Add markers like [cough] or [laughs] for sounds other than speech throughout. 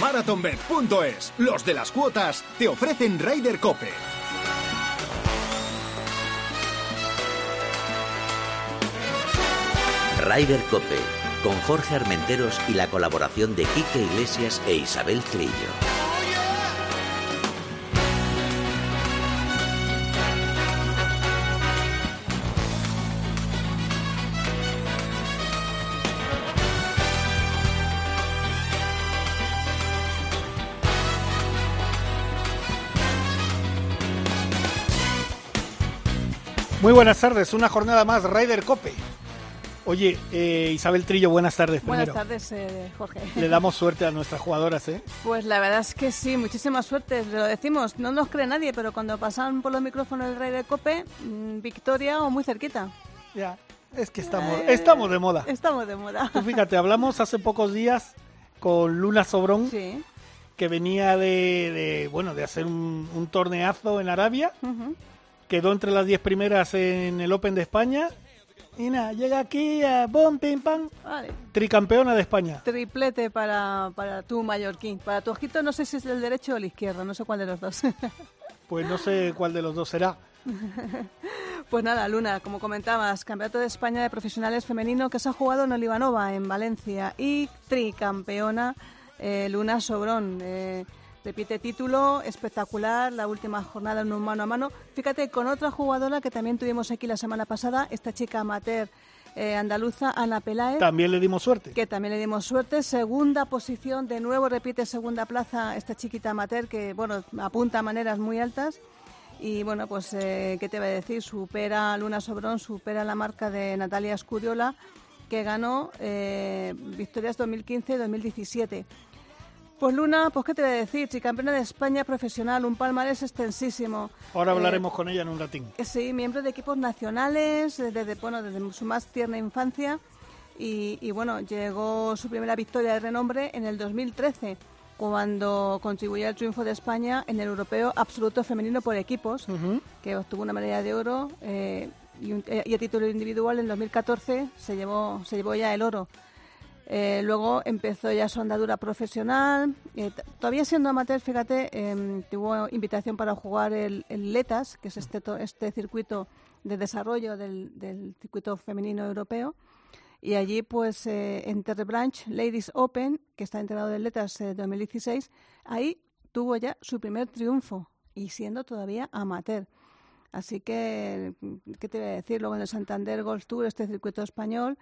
Marathonbet.es, los de las cuotas, te ofrecen Ryder Cope. Ryder Cope, con Jorge Armenteros y la colaboración de Quique Iglesias e Isabel Trillo. Buenas tardes, una jornada más, Ryder Cope. Oye, eh, Isabel Trillo, buenas tardes. Buenas tardes, eh, Jorge. Le damos suerte a nuestras jugadoras, ¿eh? Pues la verdad es que sí, muchísima suerte. Lo decimos, no nos cree nadie, pero cuando pasan por los micrófonos del Ryder Cope, mmm, victoria o muy cerquita. Ya, es que estamos, eh, estamos de moda. Estamos de moda. Tú fíjate, hablamos hace pocos días con Luna Sobrón, Sí. que venía de, de, bueno, de hacer un, un torneazo en Arabia. Ujú. Quedó entre las 10 primeras en el Open de España. Y nada, llega aquí, a bom, pim, pam, Vale. tricampeona de España. Triplete para, para tu mallorquín. Para tu ojito no sé si es el derecho o el izquierdo, no sé cuál de los dos. [laughs] Pues no sé cuál de los dos será. [laughs] Pues nada, Luna, como comentabas, Campeonato de España de Profesionales Femenino que se ha jugado en Olivanova, en Valencia, y tricampeona eh, Luna Sobrón. eh, repite título, espectacular, la última jornada en un mano a mano. Fíjate, con otra jugadora que también tuvimos aquí la semana pasada, esta chica amateur eh, andaluza, Ana Peláez También le dimos suerte. que también le dimos suerte. Segunda posición, de nuevo repite segunda plaza esta chiquita amateur que, bueno, apunta a maneras muy altas. Y bueno, pues, eh, ¿qué te voy a decir? Supera Luna Sobrón, supera la marca de Natalia Escuriola, que ganó eh, victorias 2015-2017. Pues Luna, pues qué te voy a decir, tricampeona de España profesional, un palmarés extensísimo. Ahora Eh, hablaremos con ella en un ratín. eh, Sí, miembro de equipos nacionales desde, bueno, desde su más tierna infancia y, y, bueno, llegó su primera victoria de renombre en el 2013 cuando contribuyó al triunfo de España en el Europeo Absoluto Femenino por Equipos, que obtuvo una medalla de oro eh, y, un- y a título individual en 2014 se llevó, se llevó ya el oro. Eh, luego empezó ya su andadura profesional. eh, todavía siendo amateur, fíjate, em, tuvo invitación para jugar el, LETAS, que es este, este circuito de desarrollo del, del circuito femenino europeo. Y allí, pues, eh, en Terre Blanche Ladies Open, que está entrenado del LETAS eh, 2016, ahí tuvo ya su primer triunfo y siendo todavía amateur. Así que, ¿qué te voy a decir? Luego en el Santander Golf Tour, este circuito español,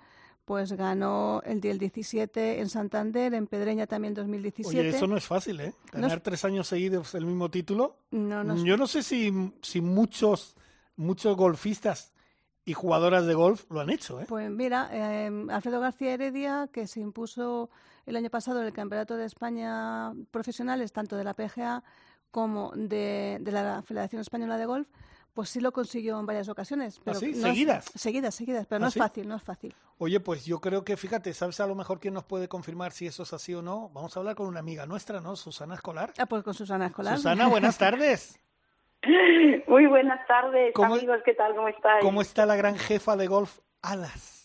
pues ganó el día el 17 en Santander, en Pedreña también 2017. Oye, eso no es fácil, ¿eh? No Ganar es- tres años seguidos el mismo título. No, no es- Yo no sé si, si muchos, muchos golfistas y jugadoras de golf lo han hecho, ¿eh? Pues mira, eh, Alfredo García Heredia, que se impuso el año pasado en el Campeonato de España Profesionales, tanto de la PGA como de, de la Federación Española de Golf, pues sí lo consiguió en varias ocasiones. Pero sí? no es- ¿Seguidas? seguidas, seguidas, pero no ¿Ah, es sí? fácil, no es fácil. Oye, pues yo creo que, fíjate, ¿sabes a lo mejor quién nos puede confirmar si eso es así o no? Vamos a hablar con una amiga nuestra, ¿no? Susana Escolar. Ah, pues con Susana Escolar. Susana, buenas tardes. [laughs] Muy buenas tardes, ¿Cómo- amigos, ¿qué tal? ¿Cómo estáis? ¿Cómo está la gran jefa de golf, Alas?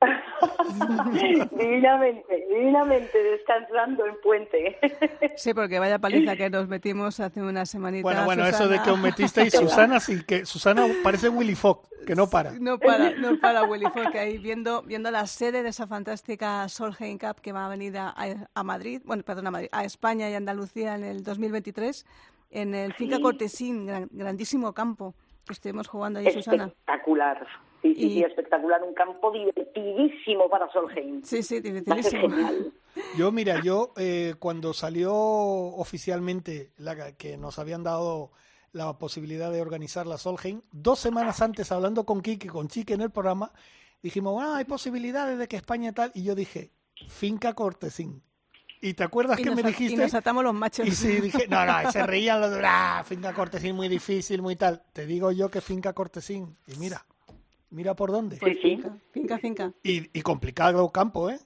[laughs] divinamente, divinamente, descansando en puente. [laughs] Sí, porque vaya paliza que nos metimos hace una semanita. Bueno, bueno, eso de Susana. que os metisteis, [laughs] Susana, sí, que Susana parece Willy Fogg, que no para. No para, no para Willy Fogg, ahí viendo, viendo la sede de esa fantástica Solheim Cup que va a venir a, a Madrid, bueno, perdón, a Madrid, a España y Andalucía en el 2023, en el Finca Cortesín, gran- grandísimo campo que estuvimos jugando allí, Susana. Espectacular. Sí, sí, Y- sí, espectacular. Un campo divertidísimo para Solheim. Sí, sí, genial. Yo, mira, yo eh, cuando salió oficialmente la, que nos habían dado la posibilidad de organizar la Solheim, dos semanas antes, hablando con Kike, con Chique en el programa, dijimos, bueno, hay posibilidades de que España tal, y yo dije, Finca Cortesín. ¿Y te acuerdas Y que nos, me at- dijiste? y nos atamos los machos. Y sí, dije, no, no, y se reían los de, ah, Finca Cortesín muy difícil, muy tal. Te digo yo que Finca Cortesín. Y mira, mira por dónde. Sí, sí. Finca, finca. Y, y complicado campo, ¿eh?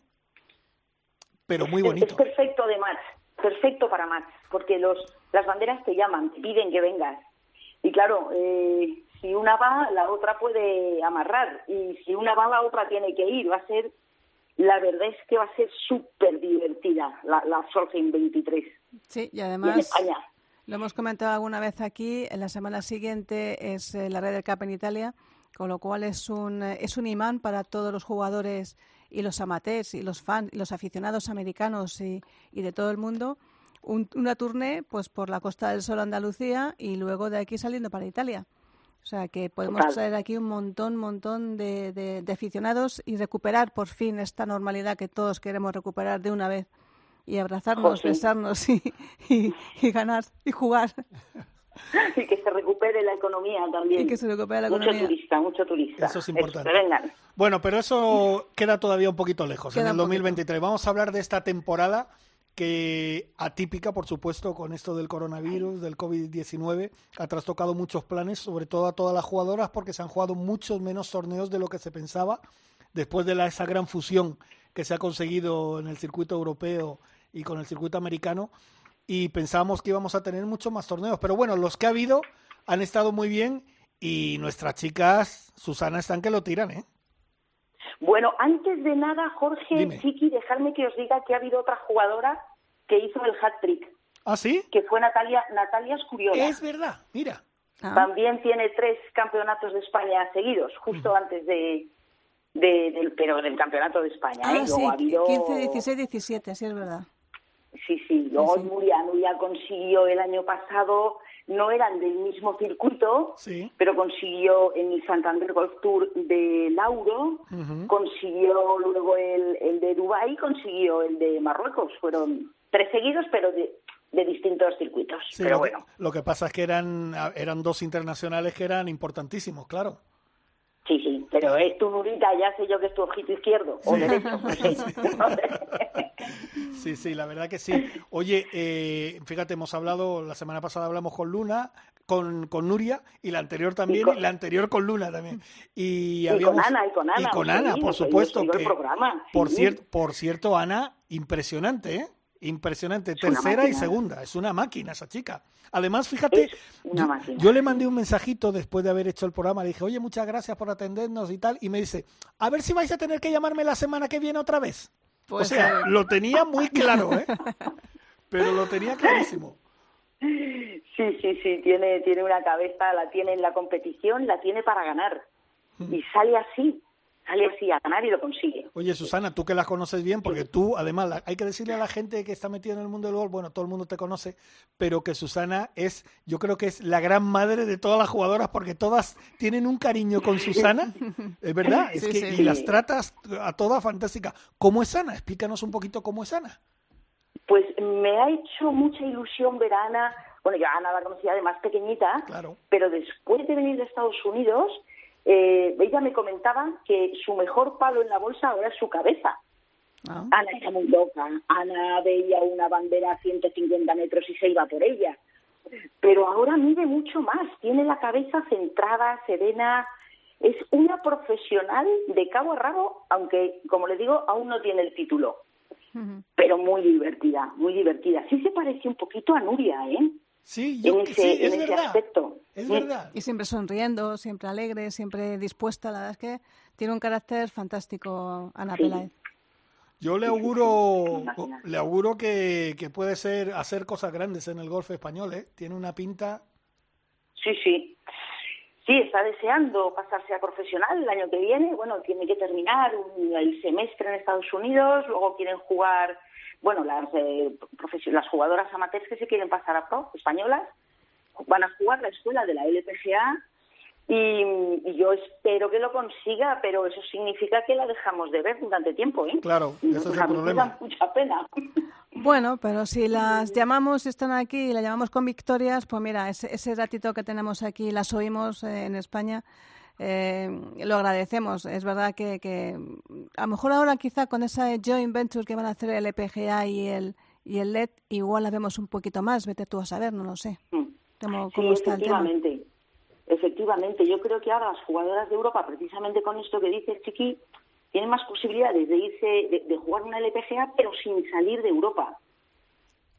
Pero muy bonito. Es perfecto de match, perfecto para match, porque los las banderas te llaman, te piden que vengas. Y claro, eh, si una va, la otra puede amarrar. Y si una va, la otra tiene que ir. Va a ser la verdad es que va a ser súper divertida la, la Solheim 23. Sí, y además lo hemos comentado alguna vez aquí, en la semana siguiente es eh, la Red Cup en Italia, con lo cual es un, eh, es un imán para todos los jugadores y los amateurs y los fans y los aficionados americanos y, y de todo el mundo. una tournée pues por la Costa del Sol Andalucía y luego de aquí saliendo para Italia. O sea que podemos traer aquí un montón, montón de, de, aficionados y recuperar por fin esta normalidad que todos queremos recuperar de una vez y abrazarnos, besarnos y, y, ganar y jugar. [laughs] [laughs] Y que se recupere la economía también. Y que se recupere la mucho economía. turista, mucho turista. Eso es importante. Bueno, pero eso [laughs] queda todavía un poquito lejos en el 2023. Vamos a hablar de esta temporada que atípica, por supuesto, con esto del coronavirus, del COVID-19, ha trastocado muchos planes, sobre todo a todas las jugadoras, porque se han jugado muchos menos torneos de lo que se pensaba después de la, esa gran fusión que se ha conseguido en el circuito europeo y con el circuito americano. Y pensábamos que íbamos a tener muchos más torneos, pero bueno, los que ha habido han estado muy bien y nuestras chicas, Susana, están que lo tiran, ¿eh? Bueno, antes de nada, Jorge, Chiqui, dejadme que os diga que ha habido otra jugadora que hizo el hat-trick. ¿Ah, sí? Que fue Natalia, Natalia Escuriola. Es verdad, mira. Ah. También tiene tres campeonatos de España seguidos, justo antes de, del, pero del campeonato de España. Ah, ¿eh? sí, 15, 16, 17, sí es verdad. Sí, sí. Luego Nuria, Nuria consiguió el año pasado no eran del mismo circuito, pero consiguió en el Santander Golf Tour de Lauro, consiguió luego el, el de Dubái, consiguió el de Marruecos. Fueron tres seguidos, pero de, de distintos circuitos. pero lo, bueno. Que, lo que pasa es que eran, eran dos internacionales que eran importantísimos, claro. Sí, sí, pero es tu nurita, ya sé yo que es tu ojito izquierdo o derecho. [laughs] Sí, sí, la verdad que sí. Oye, eh, fíjate, hemos hablado, la semana pasada hablamos con Luna, con, con Nuria, y la anterior también, y, la anterior con Luna también. Y, con Ana, y con Ana. Y con Ana, por supuesto. Que, programa, por, cierto, por cierto, Ana, impresionante, ¿eh? Impresionante, tercera y segunda. Es una máquina esa chica. Además, fíjate, yo, le mandé un mensajito después de haber hecho el programa. Le dije, oye, muchas gracias por atendernos y tal. Y me dice, a ver si vais a tener que llamarme la semana que viene otra vez. Pues o sea, lo tenía [laughs] muy claro, ¿eh? Pero lo tenía clarísimo. Sí, sí, sí, tiene, tiene una cabeza, la tiene en la competición, la tiene para ganar. Mm. Y sale así, sale así a ganar y lo consigue. Oye, Susana, tú que la conoces bien, porque tú, además, hay que decirle a la gente que está metida en el mundo del golf, bueno, todo el mundo te conoce, pero que Susana es, yo creo que es la gran madre de todas las jugadoras, porque todas tienen un cariño con Susana, [laughs] es verdad, es que, y las tratas a todas fantástica. ¿Cómo es Ana? Explícanos un poquito cómo es Ana. Pues me ha hecho mucha ilusión ver a Ana, bueno, yo a Ana la conocía de más pequeñita, claro. pero después de venir de Estados Unidos, eh, ella me comentaba que su mejor palo en la bolsa ahora es su cabeza. Ah. Ana está muy loca. Ana veía una bandera a 150 metros y se iba por ella. Pero ahora mide mucho más. Tiene la cabeza centrada, serena. Es una profesional de cabo a rabo, aunque, como le digo, aún no tiene el título. Pero muy divertida, muy divertida. Sí se parece un poquito a Nuria, ¿eh? Sí, yo, en ese, en ese aspecto. Es verdad. Y siempre sonriendo, siempre alegre, siempre dispuesta. La verdad es que tiene un carácter fantástico, Ana Peláez. Yo le auguro, le auguro que, que, puede ser hacer cosas grandes en el golf español, ¿eh? Tiene una pinta. Sí, sí. Sí, está deseando pasarse a profesional el año que viene. Bueno, tiene que terminar el semestre en Estados Unidos, luego quieren jugar bueno, las, eh, las jugadoras amateurs que se quieren pasar a pro, españolas, van a jugar la escuela de la LPGA y, yo espero que lo consiga, pero eso significa que la dejamos de ver durante tiempo, ¿eh? Claro, eso es el problema. mucha pena. [laughs] Bueno, pero si las llamamos, están aquí y las llamamos con victorias, pues mira, ese, ese ratito que tenemos aquí, las oímos eh, en España, eh, lo agradecemos. Es verdad que, que, a lo mejor ahora quizá con esa joint venture que van a hacer el EPGA y el, y el LED, igual la vemos un poquito más, vete tú a saber, no lo sé. Mm. sí, efectivamente. Efectivamente, yo creo que ahora las jugadoras de Europa, precisamente con esto que dice Chiqui, tienen más posibilidades de irse, de, jugar una LPGA, pero sin salir de Europa.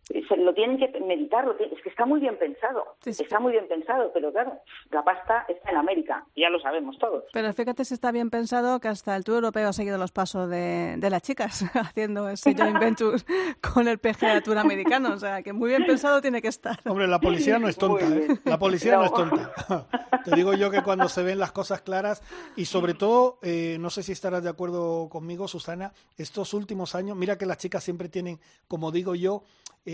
Se lo tienen que meditar, es que está muy bien pensado, está muy bien pensado, pero claro, la pasta está en América, ya lo sabemos todos. Pero fíjate si está bien pensado que hasta el Tour Europeo ha seguido los pasos de, las chicas [laughs] haciendo ese joint venture con el PGA Tour americano, o sea, que muy bien pensado tiene que estar. Hombre, la policía no es tonta, ¿eh? La policía no. es tonta. [laughs] Te digo yo que cuando se ven las cosas claras y sobre todo, eh, no sé si estarás de acuerdo conmigo, Susana, estos últimos años, mira que las chicas siempre tienen, como digo yo, eh,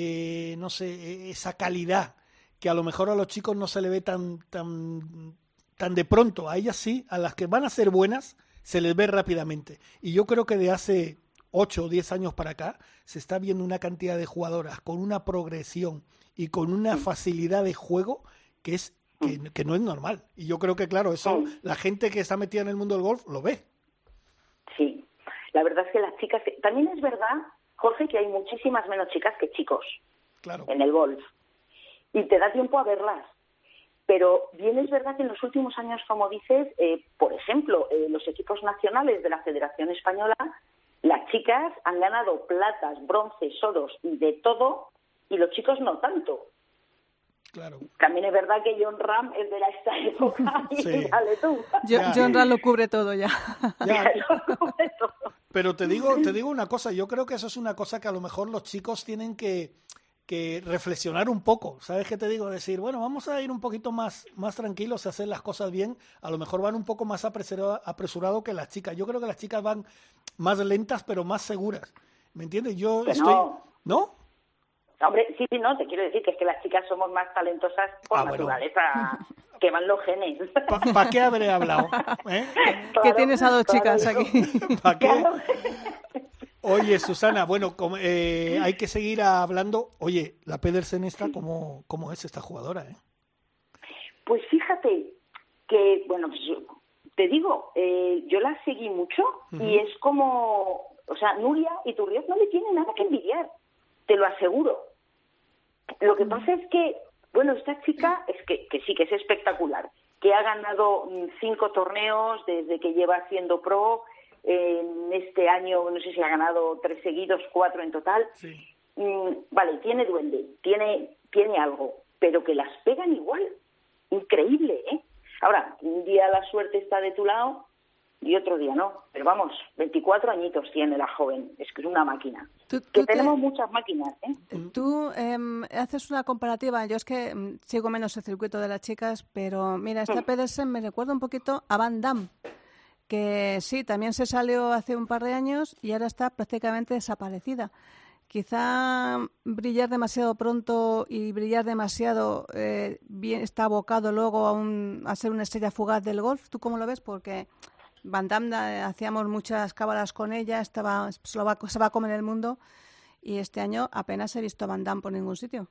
no sé, e, esa calidad que a lo mejor a los chicos no se le ve tan, tan, tan de pronto. A ellas sí, a las que van a ser buenas, se les ve rápidamente. Y yo creo que de hace 8 o 10 años para acá se está viendo una cantidad de jugadoras con una progresión y con una facilidad de juego que es que, que, no es normal. Y yo creo que, claro, eso la gente que está metida en el mundo del golf lo ve. Sí, la verdad es que las chicas... También es verdad Jorge, que hay muchísimas menos chicas que chicos en el golf. Y te da tiempo a verlas. Pero bien es verdad que en los últimos años, como dices, eh, por ejemplo, eh, los equipos nacionales de la Federación Española, las chicas han ganado platas, bronces, oros y de todo, y los chicos no tanto. Claro. También es verdad que John Ram es de la esta época [laughs] y dale tú. John, Ram lo cubre todo ya. [laughs] Pero te digo, te digo una cosa, yo creo que eso es una cosa que a lo mejor los chicos tienen que, que reflexionar un poco. ¿Sabes qué te digo? Decir, bueno, vamos a ir un poquito más, más tranquilos y hacer las cosas bien. A lo mejor van un poco más apresurado, apresurado que las chicas. Yo creo que las chicas van más lentas, pero más seguras. ¿Me entiendes? Yo estoy. ¿No? Hombre, sí, no, te quiero decir que es que las chicas somos más talentosas por ah, naturaleza, [laughs] que van los genes. ¿Para qué habré hablado? ¿Eh? que tienes a dos chicas aquí. [laughs] ¿Para qué? Oye, Susana, bueno, eh, hay que seguir hablando. Oye, la Pedersen esta, ¿cómo, cómo es esta jugadora? Eh? Pues fíjate que, bueno, pues te digo, eh, yo la seguí mucho y es como, o sea, Nuria y Turriot no le tienen nada que envidiar, te lo aseguro. Lo que pasa es que, bueno, esta chica es que, que sí que es espectacular, que ha ganado mm, cinco torneos desde que lleva siendo pro, en este año no sé si ha ganado tres seguidos, cuatro en total. Mm, vale, tiene duende, tiene, tiene algo, pero que las pegan igual. Increíble, ¿eh? Ahora, un día la suerte está de tu lado y otro día no. Pero vamos, 24 añitos tiene la joven, es que es una máquina. que tenemos muchas máquinas. ¿eh? Tú em, haces una comparativa, yo es que mm, sigo menos el circuito de las chicas, pero mira, esta mm. Pedersen me recuerda un poquito a Van Damme, que sí, también se salió hace un par de años y ahora está prácticamente desaparecida. Quizá brillar demasiado pronto y brillar demasiado eh, bien está abocado luego a, un, a ser una estrella fugaz del golf. ¿Tú cómo lo ves? Porque Van Damme eh, hacíamos muchas cábalas con ella, estaba, se, va, se va a comer el mundo y este año apenas he visto a Van Damme por ningún sitio.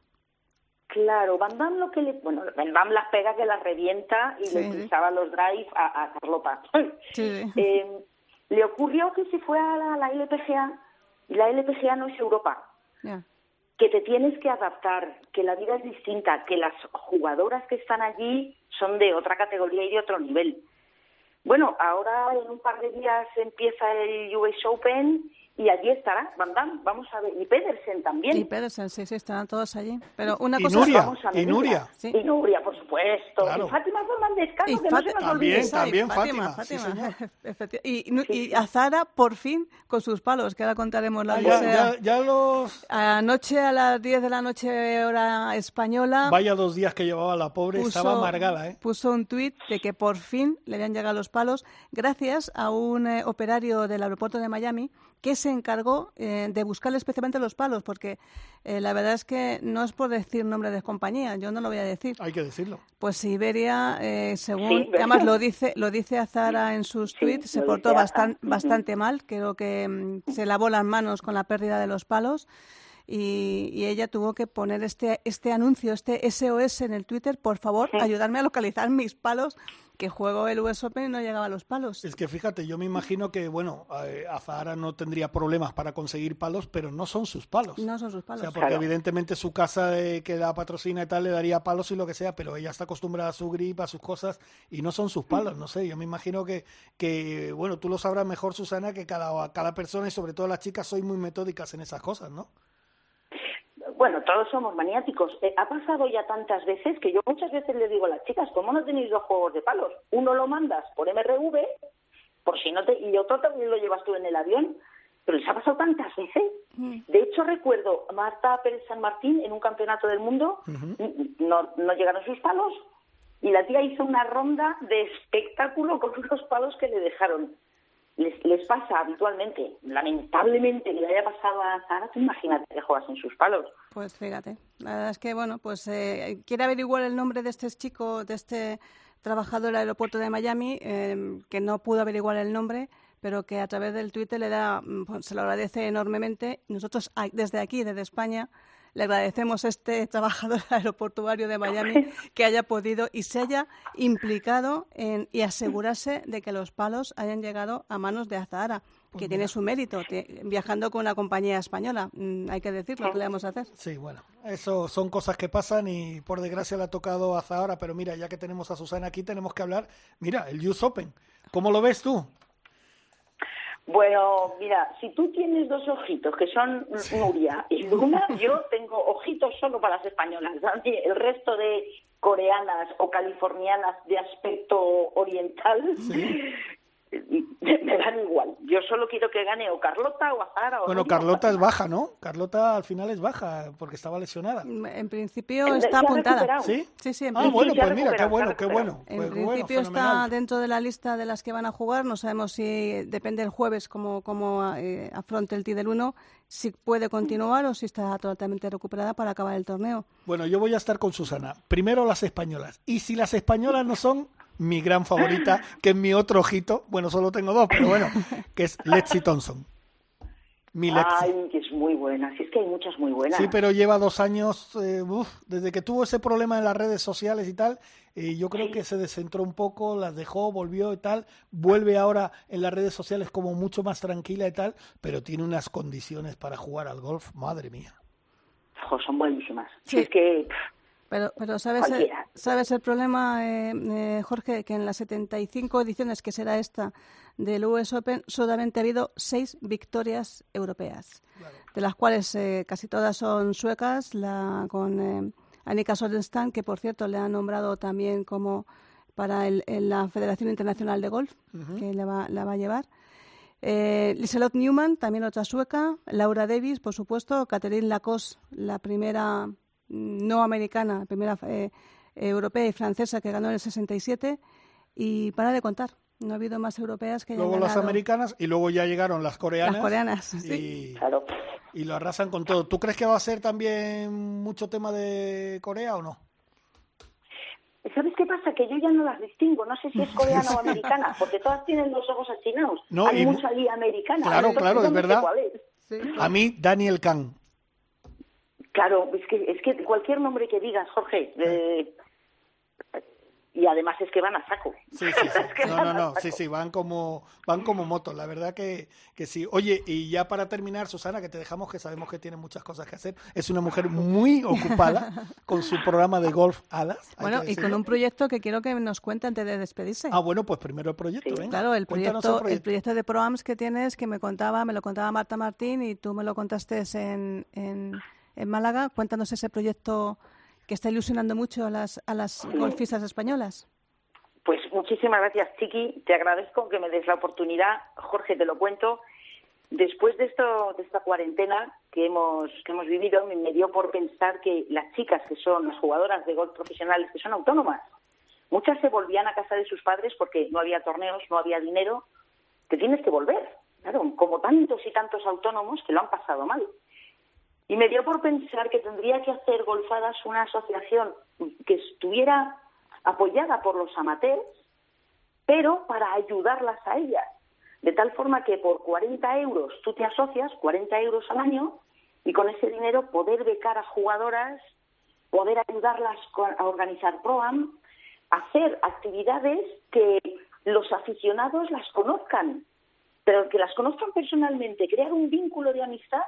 Claro, Van Damme lo que le, bueno, Van Damme las pega que las revienta y le pisaba los drive a, a Carlota. [laughs] eh, le ocurrió que se fue a la, LPGA y la LPGA no es Europa. Que te tienes que adaptar, que la vida es distinta, que las jugadoras que están allí son de otra categoría y de otro nivel. Bueno, ahora en un par de días empieza el US Open y allí estará Van Damme, vamos a ver, y Pedersen también. Y Pedersen, sí, sí, estarán todos allí. Pero una y cosa Nuria, y Nuria. Sí. Y Nuria, por supuesto. Y Fátima Fernández Cano, que no se nos También, también Fátima. Fátima. [laughs] y, y, a Zara, por fin, con sus palos, que ahora contaremos la ah, ya, ya, los... Anoche a las 10 de la noche, hora española... Vaya dos días que llevaba la pobre, estaba amargada, ¿eh? Puso un tuit de que por fin le habían llegado los palos gracias a un eh, operario del aeropuerto de Miami que se encargó eh, de buscarle especialmente los palos, porque eh, la verdad es que no es por decir nombre de compañía, yo no lo voy a decir. Hay que decirlo. Pues Siberia, eh, según, además lo dice, lo dice Azara en sus tweets, se portó bastante, bastante mal, creo que mm, se lavó las manos con la pérdida de los palos. Y, ella tuvo que poner este, este anuncio, este SOS en el Twitter, por favor, ayudarme a localizar mis palos que juego el US Open y no llegaba a los palos. Es que fíjate, yo me imagino que, bueno, Azahara no tendría problemas para conseguir palos, pero no son sus palos. No son sus palos. O sea, porque evidentemente su casa que da patrocina y tal le daría palos y lo que sea, pero ella está acostumbrada a su grip, a sus cosas, y no son sus palos, no sé. Yo me imagino que, que bueno, tú lo sabrás mejor, Susana, que cada, cada persona y sobre todo las chicas soy muy metódicas en esas cosas, ¿no? Bueno, todos somos maniáticos. Eh, ha pasado ya tantas veces que yo muchas veces le digo a las chicas, ¿cómo no tenéis dos juegos de palos? Uno lo mandas por MRV, por si no te, y otro también lo llevas tú en el avión. Pero les ha pasado tantas veces. Mm. De hecho, recuerdo a Marta Pérez San Martín en un campeonato del mundo, no, no llegaron sus palos, y la tía hizo una ronda de espectáculo [laughs] con unos palos que le dejaron les, pasa habitualmente. Lamentablemente le haya pasado a Zara, imagínate que juegas en sus palos. Pues fíjate, la verdad es que, bueno, pues eh, quiere averiguar el nombre de este chico, de este trabajador del aeropuerto de Miami, em, que no pudo averiguar el nombre, pero que a través del Twitter le da, mm, pues, se lo agradece enormemente. Nosotros desde aquí, desde España, le agradecemos a este trabajador [laughs] aeroportuario de Miami que haya podido y se haya implicado en, y asegurarse de que los palos hayan llegado a manos de Azahara, pues que tiene su mérito, viajando con una compañía española. Mm, hay que decirlo, ¿qué le vamos a hacer? Sí, bueno, eso son cosas que pasan y por desgracia le ha tocado a Azahara, pero mira, ya que tenemos a Susana aquí, tenemos que hablar. Mira, el US Open, ¿cómo lo ves tú? Bueno, mira, si tú tienes dos ojitos que son Nuria y [laughs] Luna, yo tengo ojitos solo para las españolas. El resto de coreanas o californianas de aspecto oriental [laughs] me dan igual. Yo solo quiero que gane o Carlota o Azara. O bueno, Carlota es baja, ¿no? Carlota al final es baja porque estaba lesionada. En principio está apuntada. ¿Sí? Sí, sí. En ah, bueno, pues mira, qué bueno, qué bueno. En pues principio está dentro de la lista de las que van a jugar. No sabemos si depende el jueves cómo, cómo eh, afronte el del 1 si puede continuar o si está totalmente recuperada para acabar el torneo. Bueno, yo voy a estar con Susana. Primero las españolas. Y si las españolas no son, mi gran favorita, que es mi otro ojito, bueno, solo tengo dos, pero bueno, que es Lexi Thompson. Mi Lexi. Ay, que es muy buena, sí es que hay muchas muy buenas. Sí, pero lleva dos años, eh, desde que tuvo ese problema en las redes sociales y tal, eh, yo creo que se descentró un poco, las dejó, volvió y tal, vuelve ahora en las redes sociales como mucho más tranquila y tal, pero tiene unas condiciones para jugar al golf, madre mía. son buenísimas. Sí. es que... Pero, pero ¿sabes, el, ¿sabes el problema, eh, eh, Jorge? Que en las 75 ediciones que será esta del US Open solamente ha habido seis victorias europeas, de las cuales eh, casi todas son suecas, la con eh, Annika Sorenstam, que por cierto le han nombrado también como para el, la Federación Internacional de Golf, que la va, la va a llevar. Eh, Liselot Newman, también otra sueca, Laura Davis, por supuesto, Catherine Lacoste, la primera no americana, primera eh, europea y francesa que ganó en el 67 y para de contar. No ha habido más europeas que Luego las americanas y luego ya llegaron las coreanas. Las coreanas, y, sí. y lo arrasan con todo. ¿Tú crees que va a ser también mucho tema de Corea o no? ¿Sabes qué pasa? Que yo ya no las distingo. No sé si es coreana o [laughs] americana, porque todas tienen los ojos achinados. No, Hay mucha lía americana. Claro, claro, es verdad. A mí, Daniel Kang. Claro, es que, es que cualquier nombre que digas, Jorge, eh, y además es que van a saco. Sí, [laughs] sí, sí. No, no, no, sí, sí, van como, van como motos, la verdad que, que sí. Oye, y ya para terminar, Susana, que te dejamos, que sabemos que tiene muchas cosas que hacer, es una mujer muy [laughs] ocupada con su programa de golf Alas. Bueno, y con un proyecto que quiero que nos cuente antes de despedirse. Ah, bueno, pues primero el proyecto, Claro, el proyecto, el proyecto, de ProAms que tienes, que me contaba, me lo contaba Marta Martín y tú me lo contaste en, en en Málaga. Cuéntanos ese proyecto que está ilusionando mucho a las, a las golfistas españolas. Pues muchísimas gracias, Chiqui. Te agradezco que me des la oportunidad. Jorge, te lo cuento. Después de, esto, de esta cuarentena que hemos, que hemos vivido, me dio por pensar que las chicas que son las jugadoras de golf profesionales, que son autónomas, muchas se volvían a casa de sus padres porque no había torneos, no había dinero. Te tienes que volver, claro, como tantos y tantos autónomos que lo han pasado mal. Y me dio por pensar que tendría que hacer Golfadas una asociación que estuviera apoyada por los amateurs, pero para ayudarlas a ellas. De tal forma que por 40 euros tú te asocias, 40 euros al año, y con ese dinero poder becar a jugadoras, poder ayudarlas a organizar ProAm, hacer actividades que los aficionados las conozcan, pero que las conozcan personalmente, crear un vínculo de amistad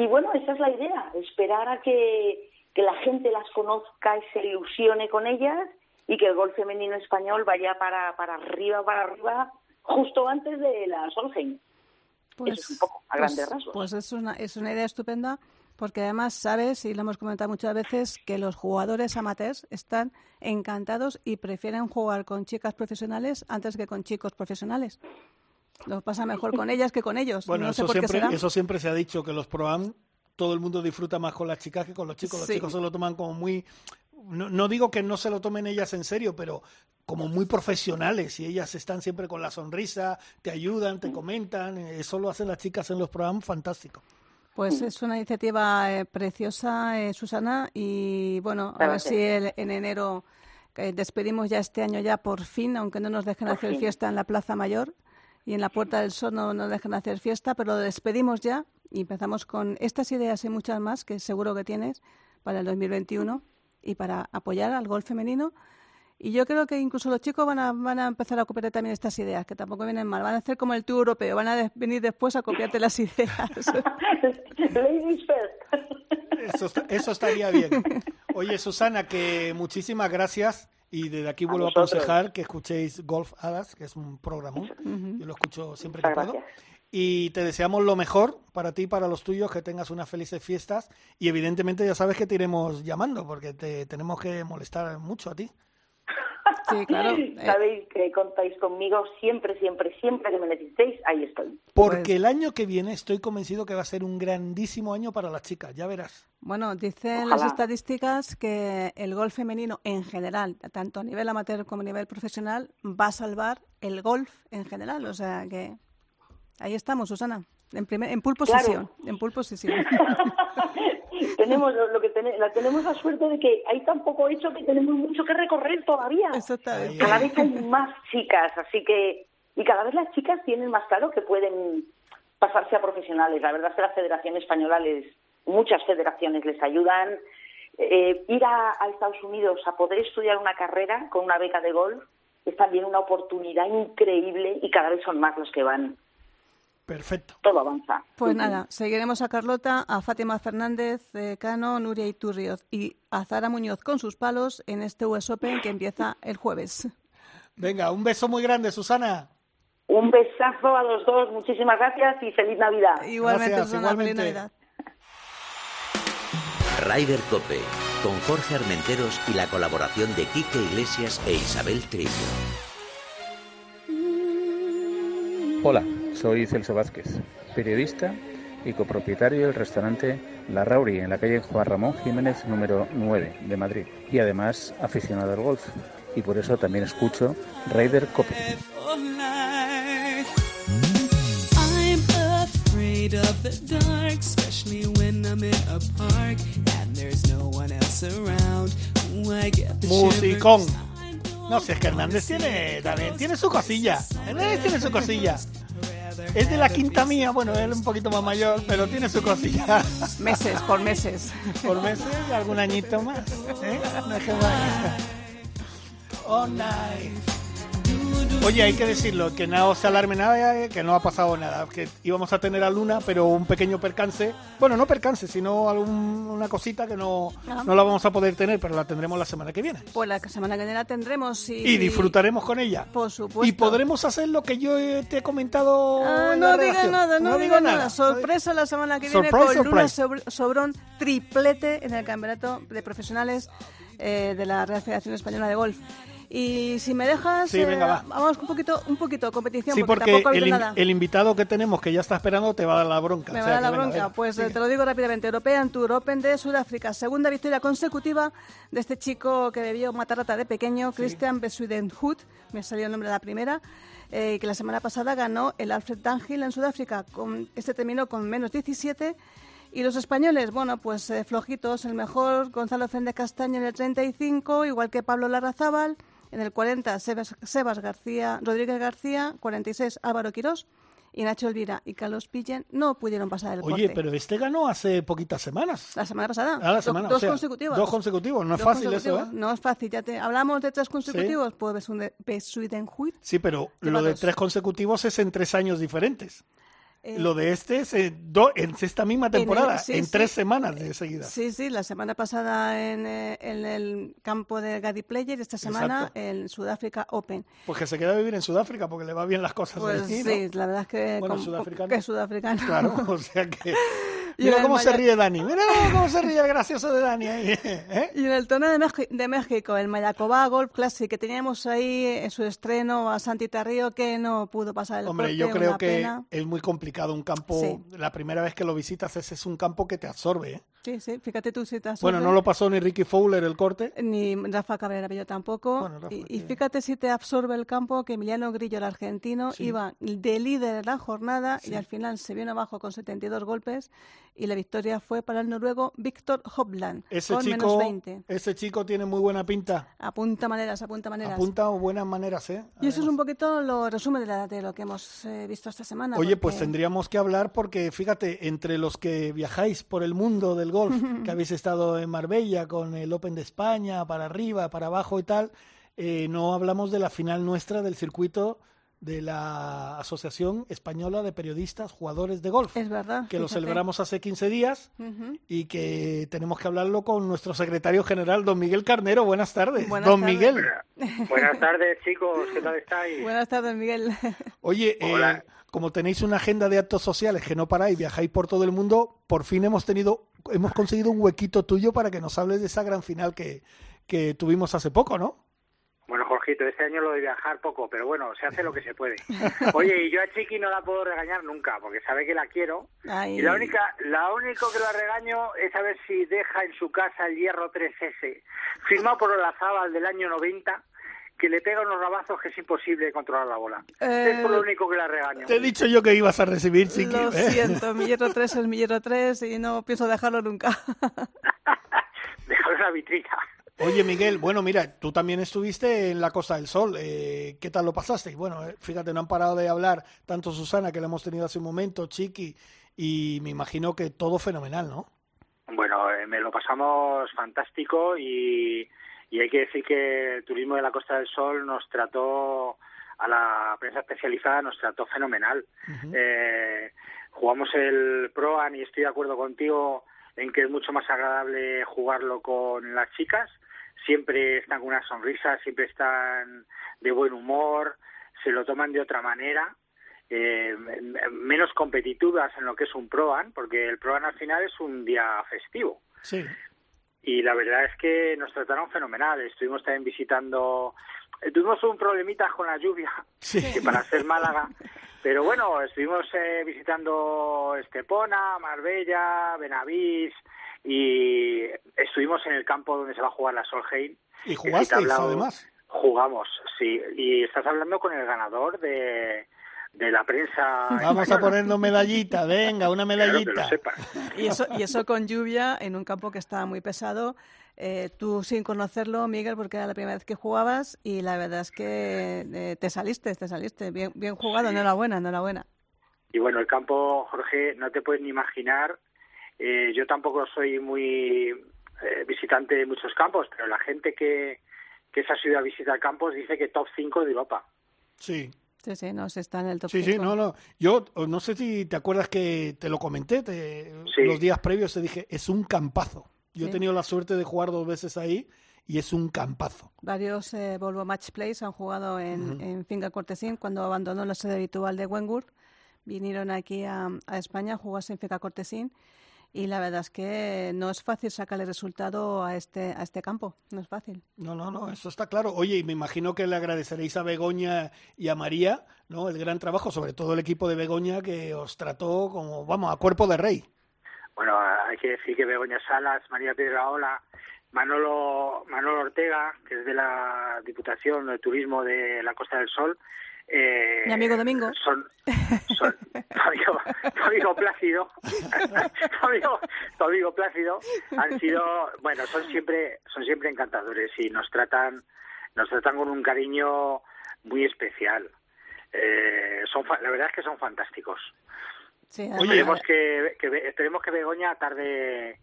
y bueno, esa es la idea, esperar a que, la gente las conozca y se ilusione con ellas y que el gol femenino español vaya para, para arriba, para arriba, justo antes de la Solheim. Pues, Eso es un poco a pues, grandes rasgos. Pues es una, es una idea estupenda Porque además sabes, y lo hemos comentado muchas veces, que los jugadores amateurs están encantados y prefieren jugar con chicas profesionales antes que con chicos profesionales. Lo pasa mejor con ellas que con ellos. Bueno, no sé eso, por qué siempre, será. eso siempre se ha dicho, que los pro-am todo el mundo disfruta más con las chicas que con los chicos. Los Sí. chicos se lo toman como muy... No, no digo que no se lo tomen ellas en serio, pero como muy profesionales y ellas están siempre con la sonrisa, te ayudan, te comentan. Eso lo hacen las chicas en los programas fantástico. Pues es una iniciativa eh, preciosa, eh, Susana, y bueno, a ver si el- en enero eh, despedimos ya este año ya por fin, aunque no nos dejen Por hacer fin. fiesta en la Plaza Mayor y en la Puerta del Sol no nos dejen hacer fiesta, pero lo despedimos ya y empezamos con estas ideas y muchas más que seguro que tienes para el 2021 y para apoyar al golf femenino. Y yo creo que incluso los chicos van a, van a empezar a copiar también estas ideas, que tampoco vienen mal. Van a hacer como el tour europeo, van a de- venir después a copiarte las ideas. [laughs] Ladies first. Eso, eso estaría bien. Oye, Susana, que muchísimas gracias. Y desde aquí vuelvo a, aconsejar que escuchéis Golf Hadas, que es un programa. Yo lo escucho siempre que Muchas puedo. gracias. Y te deseamos lo mejor para ti y para los tuyos, que tengas unas felices fiestas. Y evidentemente ya sabes que te iremos llamando, porque te tenemos que molestar mucho a ti. Sí, claro. [laughs] Eh, Sabéis que contáis conmigo siempre, siempre, siempre que me necesitéis, ahí estoy. Porque Pues- el año que viene estoy convencido que va a ser un grandísimo año para las chicas, ya verás. Bueno, dicen Ojalá. las estadísticas que el golf femenino en general, tanto a nivel amateur como a nivel profesional, va a salvar el golf en general. O sea que ahí estamos, Susana, en, primer, en Claro. position. En pole position. [laughs] tenemos lo, lo que tene- la tenemos la suerte de que hay tan poco hecho que tenemos mucho que recorrer todavía. Cada vez hay más chicas, así que y cada vez las chicas tienen más claro que pueden pasarse a profesionales. La verdad es que la Federación Española les, muchas federaciones les ayudan. Eh, ir a, a Estados Unidos a poder estudiar una carrera con una beca de golf es también una oportunidad increíble y cada vez son más los que van. Perfecto. Todo avanza. Pues nada, seguiremos a Carlota, a Fátima Fernández eh, Cano, Nuria Iturrioz y a Zara Muñoz con sus palos en este US Open que empieza el jueves. Venga, un beso muy grande, Susana. Un besazo a los dos, muchísimas gracias y feliz Navidad. Igualmente, Gracias, Susana, feliz igualmente. Navidad. Ryder Cope, con Jorge Armenteros y la colaboración de Quique Iglesias e Isabel Trillo. Hola, soy Celso Vázquez, periodista y copropietario del restaurante La Rauri en la calle Juan Ramón Jiménez número 9 de Madrid y además aficionado al golf y por eso también escucho Ryder Cope. I'm afraid of the dark, especially when I'm in a park and there's no one else around. Ooh, I get the Musicón. No, si es que Hernández tiene también tiene su cosilla. Hernández tiene su cosilla. Es de la quinta mía, bueno, él un poquito más mayor, pero tiene su cosilla. [laughs] Meses, por meses. Por meses, algún añito más. ¿eh? No es que [laughs] night. Oye, hay que decirlo, que no se alarme nada, que no ha pasado nada, que íbamos a tener a Luna, pero un pequeño percance, bueno, no percance, sino alguna cosita que no, Ajá. no la vamos a poder tener, pero la tendremos la semana que viene. Pues la semana que viene la tendremos y, Y disfrutaremos con ella. Por supuesto. Y podremos hacer lo que yo te he comentado. Ah, en la no diga redacción. nada, no, digo diga nada. Sorpresa la semana que viene con Luna surprise. Sobr- Sobrón triplete en el campeonato de profesionales eh, de la Real Federación Española de Golf. Y si me dejas, Sí, eh, venga, va. vamos un poquito, un poquito competición, Sí, porque, porque tampoco ha el, in- nada. el invitado que tenemos que ya está esperando te va a dar la bronca. Me O va a dar la venga, bronca. venga, pues eh, sigue. te lo digo rápidamente. European Tour Open de Sudáfrica. Segunda victoria consecutiva de este chico que bebió matarrata de pequeño, Christian Besuidenhout. Me salió el nombre de la primera. eh, que la semana pasada ganó el Alfred Dunhill en Sudáfrica. Con, este terminó con menos 17. Y los españoles, bueno, pues eh, flojitos. El mejor, Gonzalo Fende Castaño en el 35, igual que Pablo Larrazábal. En el 40, Sebas, Sebas García, Rodríguez García. 46, Álvaro Quirós. Y Nacho Elvira y Carlos Pillen no pudieron pasar el Oye, corte. pero este ganó hace poquitas semanas. La semana pasada. Ah, la Do- semana, dos o sea, consecutivos. dos consecutivos, no es fácil eso. ¿eh? No es fácil. Ya te, hablamos de tres consecutivos. Pues Besunde- Besuidenhout. Sí, pero lo de tres consecutivos es en tres años diferentes. Eh, Lo de este es en, do- en esta misma en el- temporada, en, sí, sí. tres semanas de seguida. Sí, sí, la semana pasada en, eh, en el campo de Gadi Player y esta semana Exacto. en Sudáfrica Open. Pues que se queda a vivir en Sudáfrica porque le va bien las cosas Pues allí, ¿no? sí, la verdad es que, Bueno, con- sudafricano. que es sudafricano. Claro, [laughs] o sea que... Y Mira cómo se ríe Dani. Mira [laughs] cómo se ríe el gracioso de Dani. ahí, [laughs] ¿eh? Y en el torneo de, de México, el Mayacobá Golf Classic, que teníamos ahí en su estreno a Santi Tarrío, que no pudo pasar el Hombre, corte, yo creo que pena. es muy complicado un campo. Sí. La primera vez que lo visitas, ese es un campo que te absorbe. ¿eh? Sí, sí, fíjate tú si te Bueno, absorbe. no lo pasó ni Ricky Fowler el corte. Ni Rafa Cabrera Bello tampoco. Bueno, Rafa, y, y fíjate si te absorbe el campo que Emiliano Grillo, el argentino, Sí. iba de líder en la jornada y al final se vino abajo con 72 golpes y la victoria fue para el noruego Víctor Hovland Ese con menos chico, 20. ese chico tiene muy buena pinta. Apunta maneras, apunta maneras. Apunta buenas maneras, ¿eh? Y eso es un poquito lo resumen de, la- de lo que hemos eh, visto esta semana. Oye, pues porque- tendríamos que hablar porque, fíjate, entre los que viajáis por el mundo del golf, [laughs] que habéis estado en Marbella con el Open de España, para arriba, para abajo y tal, eh, no hablamos de la final nuestra del circuito de la Asociación Española de Periodistas Jugadores de Golf, Es verdad. que lo fíjate. celebramos hace 15 días Ujú. y que tenemos que hablarlo con nuestro secretario general, don Miguel Carnero. Buenas tardes. Buenas don tardes. Miguel. [laughs] Buenas tardes, chicos. ¿Qué tal estáis? Buenas tardes, Miguel. Oye, eh, como tenéis una agenda de actos sociales que no paráis, viajáis por todo el mundo, por fin hemos tenido, hemos conseguido un huequito tuyo para que nos hables de esa gran final que, que tuvimos hace poco, ¿no? Bueno, Jorgito, este año lo de viajar poco, pero bueno, se hace lo que se puede. Oye, y yo a Chiqui no la puedo regañar nunca, porque sabe que la quiero. Ay. Y la única, la único que la regaño es a ver si deja en su casa el Hierro 3S, firmado por Olazábal del año 90, que le pega unos rabazos que es imposible controlar la bola. Eh, Es por lo único que la regaño. Te he dicho yo que ibas a recibir, chiqui. Lo ¿eh? siento, mi hierro 3 es mi hierro 3 y no pienso dejarlo nunca. [laughs] Déjalo en la vitrina. Oye, Miguel, bueno, mira, tú también estuviste en la Costa del Sol. eh, ¿Qué tal lo pasaste? Y bueno, eh, fíjate, no han parado de hablar tanto Susana, que la hemos tenido hace un momento, Chiqui, y me imagino que todo fenomenal, ¿no? Bueno, eh, me lo pasamos fantástico y, y hay que decir que el turismo de la Costa del Sol nos trató, a la prensa especializada nos trató fenomenal. Eh, jugamos el Proan y estoy de acuerdo contigo en que es mucho más agradable jugarlo con las chicas. Siempre están con una sonrisa, siempre están de buen humor, se lo toman de otra manera eh, menos competitivas en lo que es un Proan, porque el Proan al final es un día festivo. Sí. Y la verdad es que nos trataron fenomenal. Estuvimos también visitando. eh, Tuvimos un problemita con la lluvia, Sí. que para ser Málaga. Pero bueno, estuvimos eh, visitando Estepona, Marbella, Benavís y estuvimos en el campo donde se va a jugar la Solheim. Y jugasteis, hablado- además. Jugamos, sí. Y estás hablando con el ganador de, de la prensa. Vamos a española. ponernos medallita, venga, una Claro, que medallita. lo. Y eso, y eso con lluvia en un campo que estaba muy pesado. Eh, tú sin conocerlo, Miguel, porque era la primera vez que jugabas y la verdad es que eh, te saliste, te saliste. Bien, bien jugado, enhorabuena, enhorabuena. Y bueno, el campo, Jorge, no te puedes ni imaginar. eh, yo tampoco soy muy eh, visitante de muchos campos, pero la gente que, que se ha ido a visitar campos dice que top 5 de Europa. Sí. Sí, sí, no, se está en el top Sí, sí, cinco. no, no. Yo no sé si te acuerdas que te lo comenté te- Sí. los días previos, te dije, es un campazo. Yo he Sí. tenido la suerte de jugar dos veces ahí y es un campazo. Varios eh, Volvo Match Plays han jugado en, en Finca Cortesín cuando abandonó la sede habitual de Wentworth. Vinieron aquí a, a España a jugarse en Finca Cortesín y la verdad es que no es fácil sacarle resultado a este, a este campo. No es fácil. No, no, no, eso está claro. Oye, y me imagino que le agradeceréis a Begoña y a María, ¿no? El gran trabajo, sobre todo el equipo de Begoña que os trató como, vamos, a cuerpo de rey. Bueno, hay que decir que Begoña Salas, María Piedraola, Manolo, Manolo Ortega, que es de la Diputación de Turismo de la Costa del Sol. Eh, Mi amigo Domingo. Son, son tu, amigo, tu amigo Plácido, [laughs] tu amigo, tu amigo Plácido, han sido, bueno, son siempre, son siempre encantadores y nos tratan, nos tratan con un cariño muy especial. Eh, son, fa- la verdad es que son fantásticos. Sí, Oye, Esperemos que, que esperemos que Begoña tarde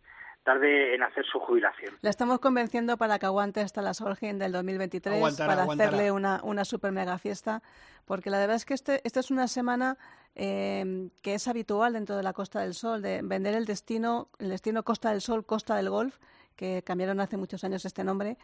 tarde en hacer su jubilación. La estamos convenciendo para que aguante hasta la Solheim del 2023 Aguantará, para aguantará. hacerle una, una super mega fiesta, porque la verdad es que este, esta es una semana eh, que es habitual dentro de la Costa del Sol, de vender el destino, el destino Costa del Sol, Costa del Golf, que cambiaron hace muchos años este nombre,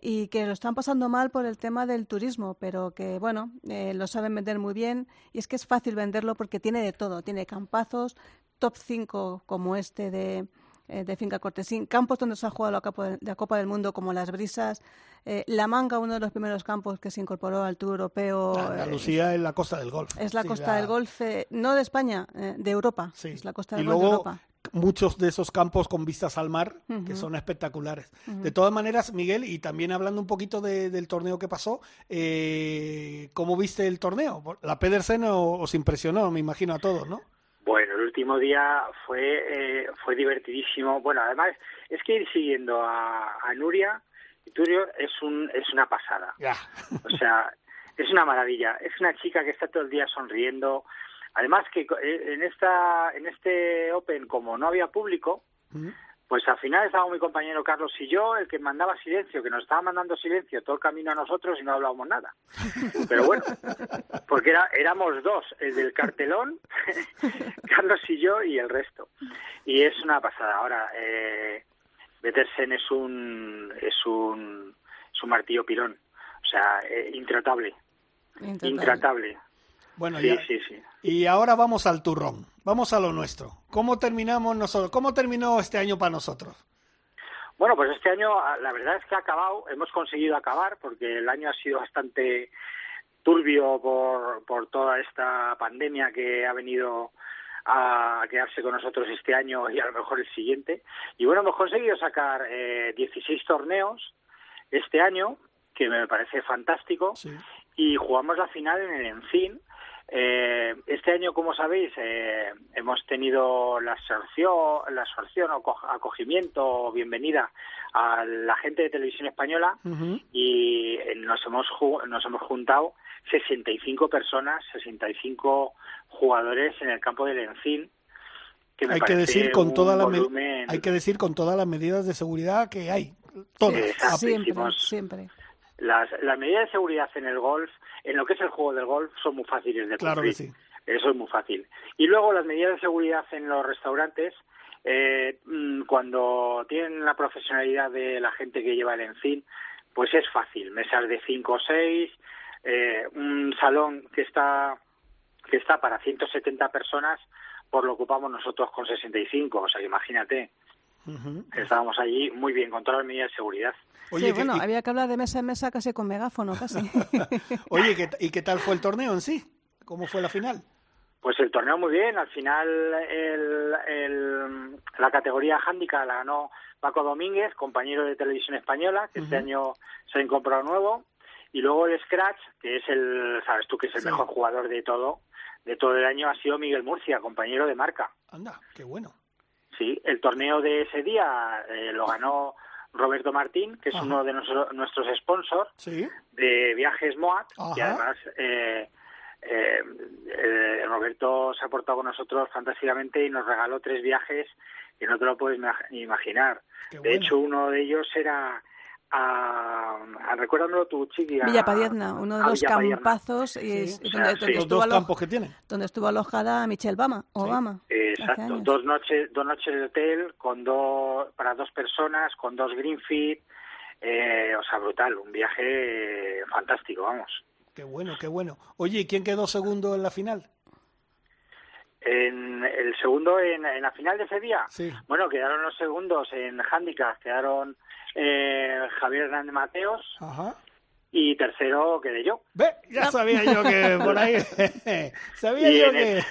y que lo están pasando mal por el tema del turismo, pero que, bueno, eh, lo saben vender muy bien, y es que es fácil venderlo porque tiene de todo, tiene campazos, top 5 como este de, eh, de Finca Cortesín, campos donde se ha jugado la Copa, de- la Copa del Mundo como Las Brisas, eh, La Manga, uno de los primeros campos que se incorporó al Tour Europeo. eh, Andalucía es la costa del Golf. es la Sí, costa del Golf, no de España, de Europa. Sí. Es la costa y del de luego Europa. muchos de esos campos con vistas al mar que son espectaculares. De todas maneras, Miguel, y también hablando un poquito de- del torneo que pasó, eh, ¿cómo viste el torneo? La Pedersen o- os impresionó, me imagino a todos, ¿no? Último día fue eh, fue divertidísimo. Bueno, además es que ir siguiendo a, a Nuria y Turio es un es una pasada. Ya. O sea, es una maravilla. Es una chica que está todo el día sonriendo. Además que eh, en esta en este Open como no había público, pues al final estaba mi compañero Carlos y yo el que mandaba silencio, que nos estaba mandando silencio todo el camino a nosotros y no hablábamos nada. [laughs] Pero bueno, porque era, éramos dos, el del cartelón, [laughs] Carlos y yo y el resto. Y es una pasada. Ahora, eh, es un, es un, es un martillo pirón. O sea, eh, intratable. Intratable. Intratable. Bueno, sí, ya- sí, sí. Y ahora vamos al turrón, vamos a lo nuestro. ¿Cómo terminamos nosotros? ¿Cómo terminó este año para nosotros? Bueno, pues este año ah, la verdad es que ha acabado, hemos conseguido acabar porque el año ha sido bastante turbio por, por toda esta pandemia que ha venido a quedarse con nosotros este año y a lo mejor el siguiente. Y bueno, hemos conseguido sacar eh, 16 torneos este año, que me parece fantástico, y jugamos la final en el Encin. Eh, este año, como sabéis, eh, hemos tenido la absorción, la absorción o co- acogimiento o bienvenida a la gente de televisión española y eh, nos hemos ju- nos hemos juntado 65 personas, 65 jugadores en el campo del Encin. Que me Hay que decir con las me- volumen- hay que decir con todas las medidas de seguridad que hay, todas. Exacto, Siempre, hicimos- siempre. Las, las medidas de seguridad en el golf, en lo que es el juego del golf, son muy fáciles de Claro que cumplir. sí. Eso es muy fácil. Y luego las medidas de seguridad en los restaurantes, eh, mm, cuando tienen la profesionalidad de la gente que lleva el encin, pues es fácil. Mesas de 5 o 6, un salón que está que está para 170 personas, pues lo ocupamos nosotros con 65. O sea, estábamos allí muy bien, con todas las medidas de seguridad. Oye, sí, que- bueno, y- había que hablar de mesa en mesa casi con megáfono, casi. [laughs] Oye, ¿qué- ¿y qué tal fue el torneo en sí? ¿Cómo fue la final? Pues el torneo muy bien, al final el, el- la categoría handicap la ganó Paco Domínguez, compañero de televisión española, que este año se ha incorporado nuevo, y luego el Scratch, que es el, sabes tú que es el Sí. mejor jugador de todo, de todo el año, ha sido Miguel Murcia, compañero de marca. Anda, qué bueno. Sí, el torneo de ese día eh, lo ganó Roberto Martín, que es Ajá. uno de nuestro- nuestros sponsors Sí. de viajes Moat y además eh, eh, eh, Roberto se ha portado con nosotros fantásticamente y nos regaló tres viajes que no te lo puedes imaginar. Qué De bueno. hecho, uno de ellos era a, a recuérdamelo tú, Chiqui. a- Villapadierna, uno de los campazos y Sí. O donde, sea, donde sí. Los estuvo dos campos que tienen. donde estuvo alojada Michelle Obama. Obama Exacto, dos noches, dos noches de hotel con dos para dos personas, con dos green feed, eh, o sea, brutal, un viaje eh, fantástico, vamos. Qué bueno, qué bueno. Oye, ¿y quién quedó segundo en la final? En el segundo, en, en la final de ese día, Sí. bueno, quedaron los segundos en handicap, quedaron eh, Javier Hernández Mateos Ajá. y tercero quedé yo. Ve, ya sabía yo que por ahí. [laughs] sabía Y yo en, que.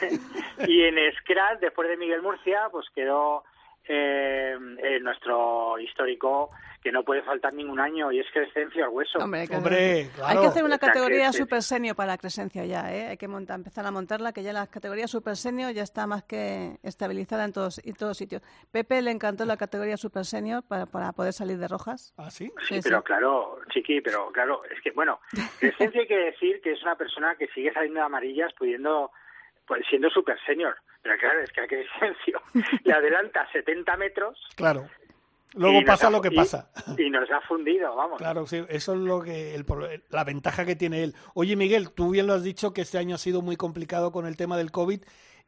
[laughs] y en Scratch, después de Miguel Murcia, pues quedó eh, eh, nuestro histórico que no puede faltar ningún año y es Crescencio al hueso. Hombre, que- Hombre, Hay que hacer una categoría super senior para Crescencio ya, ¿eh? Hay que montar, empezar a montarla, que ya la categoría super senior ya está más que estabilizada en todos, en todos sitios. Pepe le encantó la categoría super senior para, para poder salir de rojas. ¿Ah, sí? Sí, Sí, pero sí. claro, chiqui, pero claro, es que, bueno, [laughs] Crescencio hay que decir que es una persona que sigue saliendo de amarillas pudiendo, pues siendo super senior. Pero claro, es que a Crescencio [laughs] le adelanta 70 metros. Claro. Luego y nos pasa ha- lo que pasa. Y, nos ha fundido, vamos. Claro, sí, eso es lo que el, la ventaja que tiene él. Oye, Miguel, tú bien lo has dicho que este año ha sido muy complicado con el tema del COVID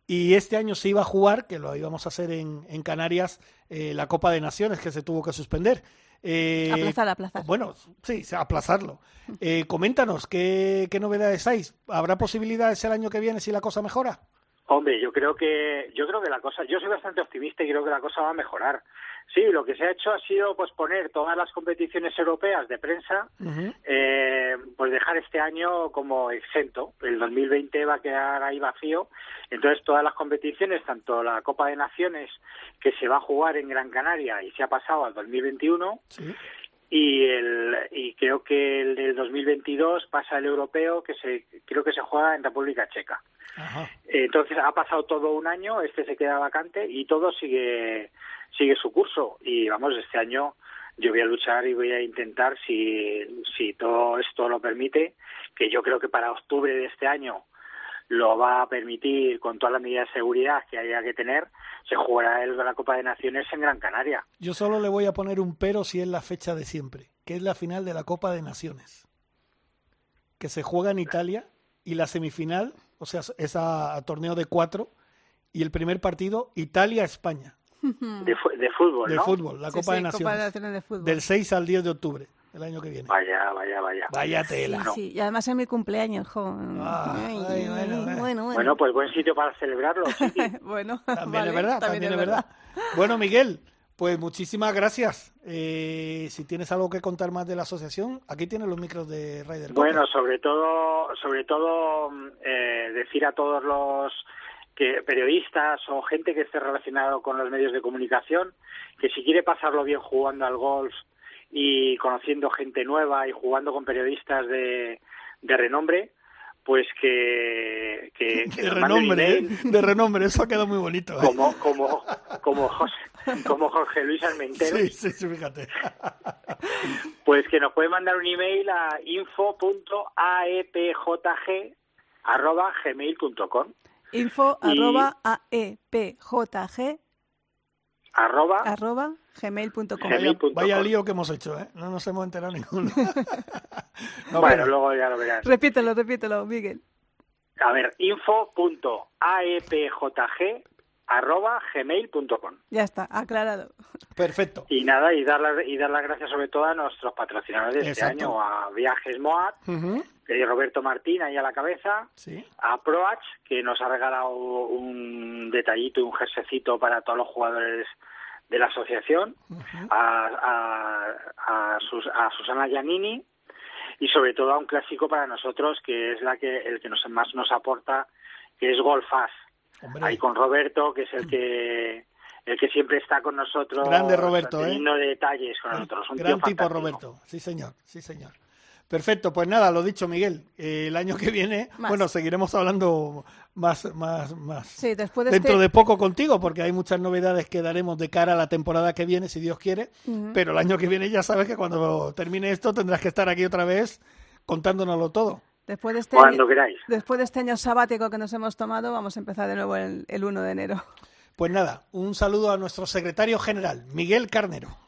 y este año se iba a jugar, que lo íbamos a hacer en, en Canarias, eh, la Copa de Naciones, que se tuvo que suspender. Eh, Aplazar, aplazar. Bueno, sí, aplazarlo. Eh, coméntanos, ¿qué, ¿qué novedades hay? ¿Habrá posibilidades el año que viene si la cosa mejora? Hombre, yo creo que yo creo que la cosa, yo soy bastante optimista y creo que la cosa va a mejorar. Sí, lo que se ha hecho ha sido pues poner todas las competiciones europeas de prensa, eh, pues dejar este año como exento. El 2020 va a quedar ahí vacío. Entonces todas las competiciones, tanto la Copa de Naciones que se va a jugar en Gran Canaria y se ha pasado al 2021. Y, el, y creo que el del 2022 pasa el europeo que se creo que se juega en República Checa. Entonces ha pasado todo un año, este se queda vacante y todo sigue sigue su curso y vamos este año yo voy a luchar y voy a intentar si si todo esto lo permite que yo creo que para octubre de este año lo va a permitir con todas las medidas de seguridad que haya que tener, se jugará el, la Copa de Naciones en Gran Canaria. Yo solo le voy a poner un pero si es la fecha de siempre, que es la final de la Copa de Naciones, que se juega en Italia y la semifinal, o sea, es a, torneo de cuatro y el primer partido Italia-España. De, de, fútbol, De fútbol, la Copa, de Naciones, Del 6 al 10 de octubre el año que viene. Vaya, vaya, vaya. Vaya tela. Sí, y además es mi cumpleaños, jo. bueno, bueno, pues buen sitio para celebrarlo. [laughs] bueno, también es verdad, también, es verdad. Bueno, Miguel, pues muchísimas gracias. Eh, si tienes algo que contar más de la asociación, aquí tienes los micros de Ryder. Bueno, sobre todo, sobre todo eh, decir a todos los que periodistas o gente que esté relacionado con los medios de comunicación que si quiere pasarlo bien jugando al golf y conociendo gente nueva y jugando con periodistas de, de renombre, pues que, que, [laughs] de renombre, ¿eh? de renombre, eso ha quedado muy bonito. ¿eh? Como, como, como, José, como Jorge Luis Almentero. Sí, sí, sí, fíjate. [laughs] Pues que nos puede mandar un email a info.aepjg.gmail.com Info arroba aepjg arroba, arroba gmail.com. Vaya, lío que hemos hecho, ¿eh? No nos hemos enterado ninguno. [laughs] bueno, luego ya lo verás. Repítelo, repítelo, Miguel. A ver, info.aepjg arroba gmail.com. Ya está, aclarado. Perfecto. Y nada, y dar, y dar las gracias sobre todo a nuestros patrocinadores de este año, a Viajes Moat, Roberto Martín ahí a la cabeza, a Proach, que nos ha regalado un detallito y un jersecito para todos los jugadores de la asociación, a, a, a, Susana Giannini y sobre todo a un clásico para nosotros que es la que el que nos, más nos aporta, que es Golfas. Ahí con Roberto, que es el que el que siempre está con nosotros. Grande Roberto, ¿eh? teniendo detalles con nosotros. Un Gran tipo Roberto, sí señor, sí señor. Perfecto, pues nada, lo dicho Miguel, eh, el año que viene, bueno, seguiremos hablando más, más, más sí, después de dentro este de poco contigo, porque hay muchas novedades que daremos de cara a la temporada que viene, si Dios quiere, pero el año que viene ya sabes que cuando termine esto tendrás que estar aquí otra vez contándonoslo todo. Después de, este Cuando queráis. después de este año sabático que nos hemos tomado, vamos a empezar de nuevo el, el 1 de enero. Pues nada, un saludo a nuestro secretario general, Miguel Carnero.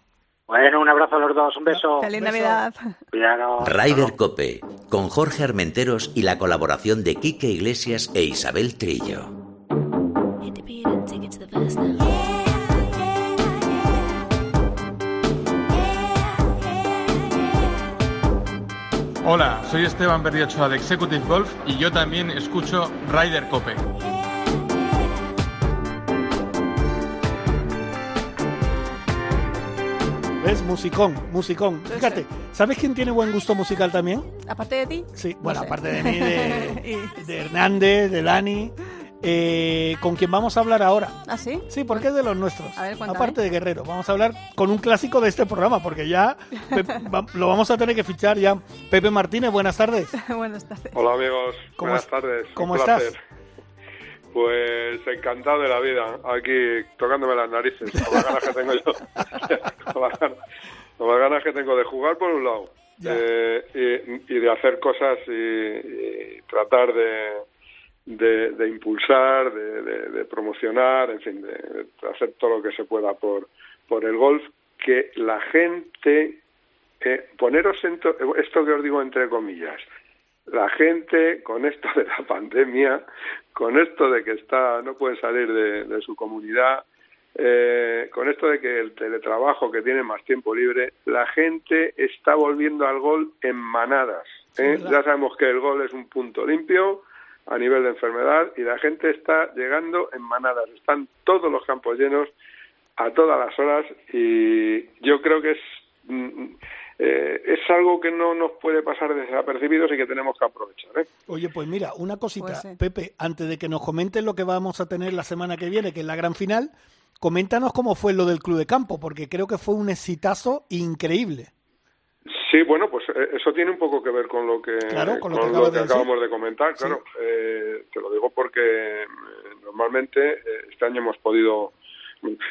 Bueno, un abrazo a los dos, un beso. Feliz Navidad. Cuidado. Rider Cope, con Jorge Armenteros y la colaboración de Quique Iglesias e Isabel Trillo. Hola, soy Esteban Berriochoa de Executive Golf y yo también escucho Rider Cope. ¿Ves? Musicón, musicón. Fíjate, ¿sabes quién tiene buen gusto musical también? Aparte de ti. Sí, bueno, aparte de mí, de, [laughs] de Hernández, de Dani. Eh, con quien vamos a hablar ahora. ¿Ah, sí? Sí, porque es de los nuestros. A ver. Aparte de Guerrero. Vamos a hablar con un clásico de este programa, porque ya [laughs] va- lo vamos a tener que fichar ya. Pepe Martínez, buenas tardes. [laughs] Buenas tardes. Hola amigos, ¿Cómo buenas es- tardes. cómo un estás? placer. Pues encantado de la vida, aquí tocándome las narices, con las ganas que tengo yo, [laughs] con, las ganas, con las ganas que tengo de jugar por un lado eh, y, y de hacer cosas y, y tratar de, de, de impulsar, de, promocionar, en fin, de, de hacer todo lo que se pueda por, por el golf, que la gente, eh, poneros en to- esto que os digo entre comillas, la gente con esto de la pandemia, con esto de que está no puede salir de, de su comunidad, eh, con esto de que el teletrabajo que tiene más tiempo libre, la gente está volviendo al gol en manadas. ¿eh? ya sabemos que el gol es un punto limpio, a nivel de enfermedad y la gente está llegando en manadas. Están todos los campos llenos a todas las horas y yo creo que es mm, eh, es algo que no nos puede pasar desapercibidos y que tenemos que aprovechar. ¿eh? Oye, pues mira, una cosita, Pues sí. Pepe, antes de que nos comentes lo que vamos a tener la semana que viene, que es la gran final, coméntanos cómo fue lo del Club de Campo, porque creo que fue un exitazo increíble. Sí, bueno, pues eh, eso tiene un poco que ver con lo que, Claro, con lo con que lo acabas que de decir. acabamos de comentar. Claro, Eh, te lo digo porque eh, normalmente eh, este año hemos podido.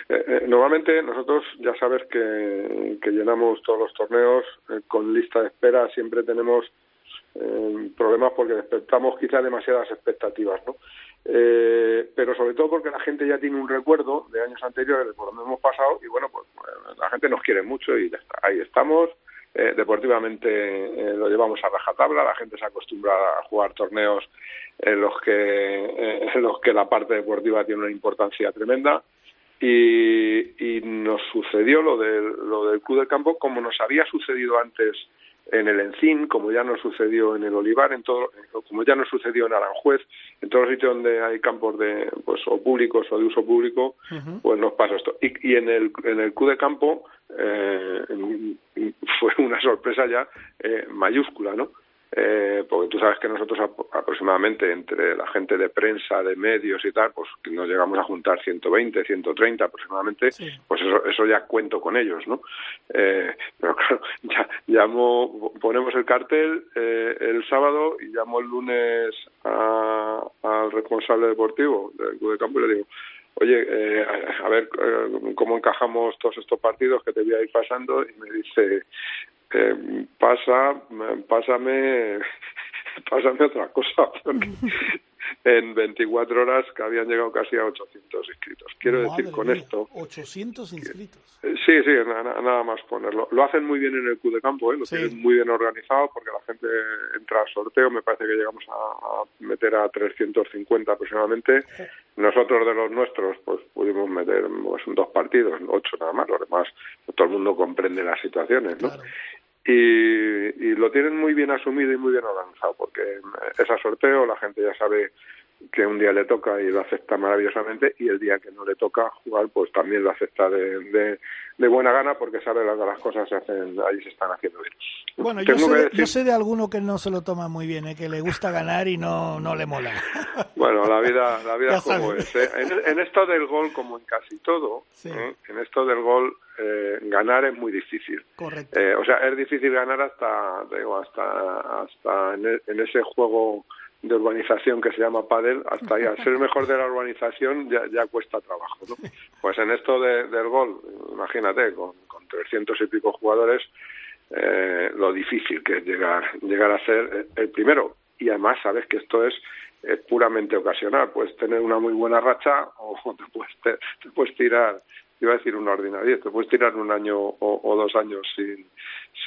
Eh, eh, normalmente nosotros ya sabes que, llenamos todos los torneos eh, con lista de espera, siempre tenemos eh, problemas porque despertamos quizás demasiadas expectativas, ¿no? Pero sobre todo porque la gente ya tiene un recuerdo de años anteriores por donde hemos pasado y bueno, pues eh, la gente nos quiere mucho y ya está. Ahí estamos. Deportivamente lo llevamos a rajatabla, la gente se acostumbra a jugar torneos en los que en los que la parte deportiva tiene una importancia tremenda y, y nos sucedió lo del, lo del club de campo como nos había sucedido antes en el Encín, como ya nos sucedió en el Olivar, en todo, como ya nos sucedió en Aranjuez, en todos los sitios donde hay campos de pues o públicos o de uso público, pues nos pasa esto. Y, y en el en el club de campo eh, fue una sorpresa ya eh, mayúscula, ¿no? Eh, porque tú sabes que nosotros ap- aproximadamente entre la gente de prensa, de medios y tal, pues nos llegamos a juntar 120, 130 aproximadamente, pues eso, eso ya cuento con ellos, ¿no? Eh, pero [laughs] claro, ya llamo, ponemos el cartel eh, el sábado y llamo el lunes a- al responsable deportivo del club de campo y le digo, oye, eh, a, a ver eh, cómo encajamos todos estos partidos que te voy a ir pasando y me dice, eh, pasa, pásame, [laughs] pásame otra cosa, porque [laughs] en 24 horas que habían llegado casi a 800 inscritos. Quiero decir con mía, esto, 800 inscritos. eh, Sí, sí, na- na- nada más ponerlo. Lo hacen muy bien en el club de campo, ¿eh? lo Sí. tienen muy bien organizado porque la gente entra al sorteo, me parece que llegamos a, a meter a 350 aproximadamente. Nosotros de los nuestros, pues pudimos meter pues, dos partidos, ocho nada más, los demás, todo el mundo comprende las situaciones, ¿no? Y, y lo tienen muy bien asumido y muy bien organizado porque es a sorteo, la gente ya sabe que un día le toca y lo acepta maravillosamente y el día que no le toca jugar pues también lo acepta de, de, de buena gana porque sabe que las cosas se hacen ahí se están haciendo bien. Bueno, yo sé, de, decir- yo sé de alguno que no se lo toma muy bien, ¿eh? que le gusta ganar y no, no le mola. [laughs] Bueno, la vida, la vida como sabes. es. ¿eh? En, en esto del gol, como en casi todo, ¿eh? en esto del gol, eh, ganar es muy difícil. Correcto. Eh, o sea, es difícil ganar hasta, digo, hasta, hasta en, e- en ese juego de urbanización que se llama pádel, hasta ahí, al ser el mejor de la urbanización ya, ya cuesta trabajo, ¿no? Pues en esto de- del gol, imagínate, con, con 300 y pico jugadores, eh, lo difícil que es llegar, llegar a ser el primero. Y además sabes que esto es eh, puramente ocasional. Puedes tener una muy buena racha o [laughs] te puedes, te, te puedes tirar, iba a decir una ordinaria, te puedes tirar un año o, o dos años sin,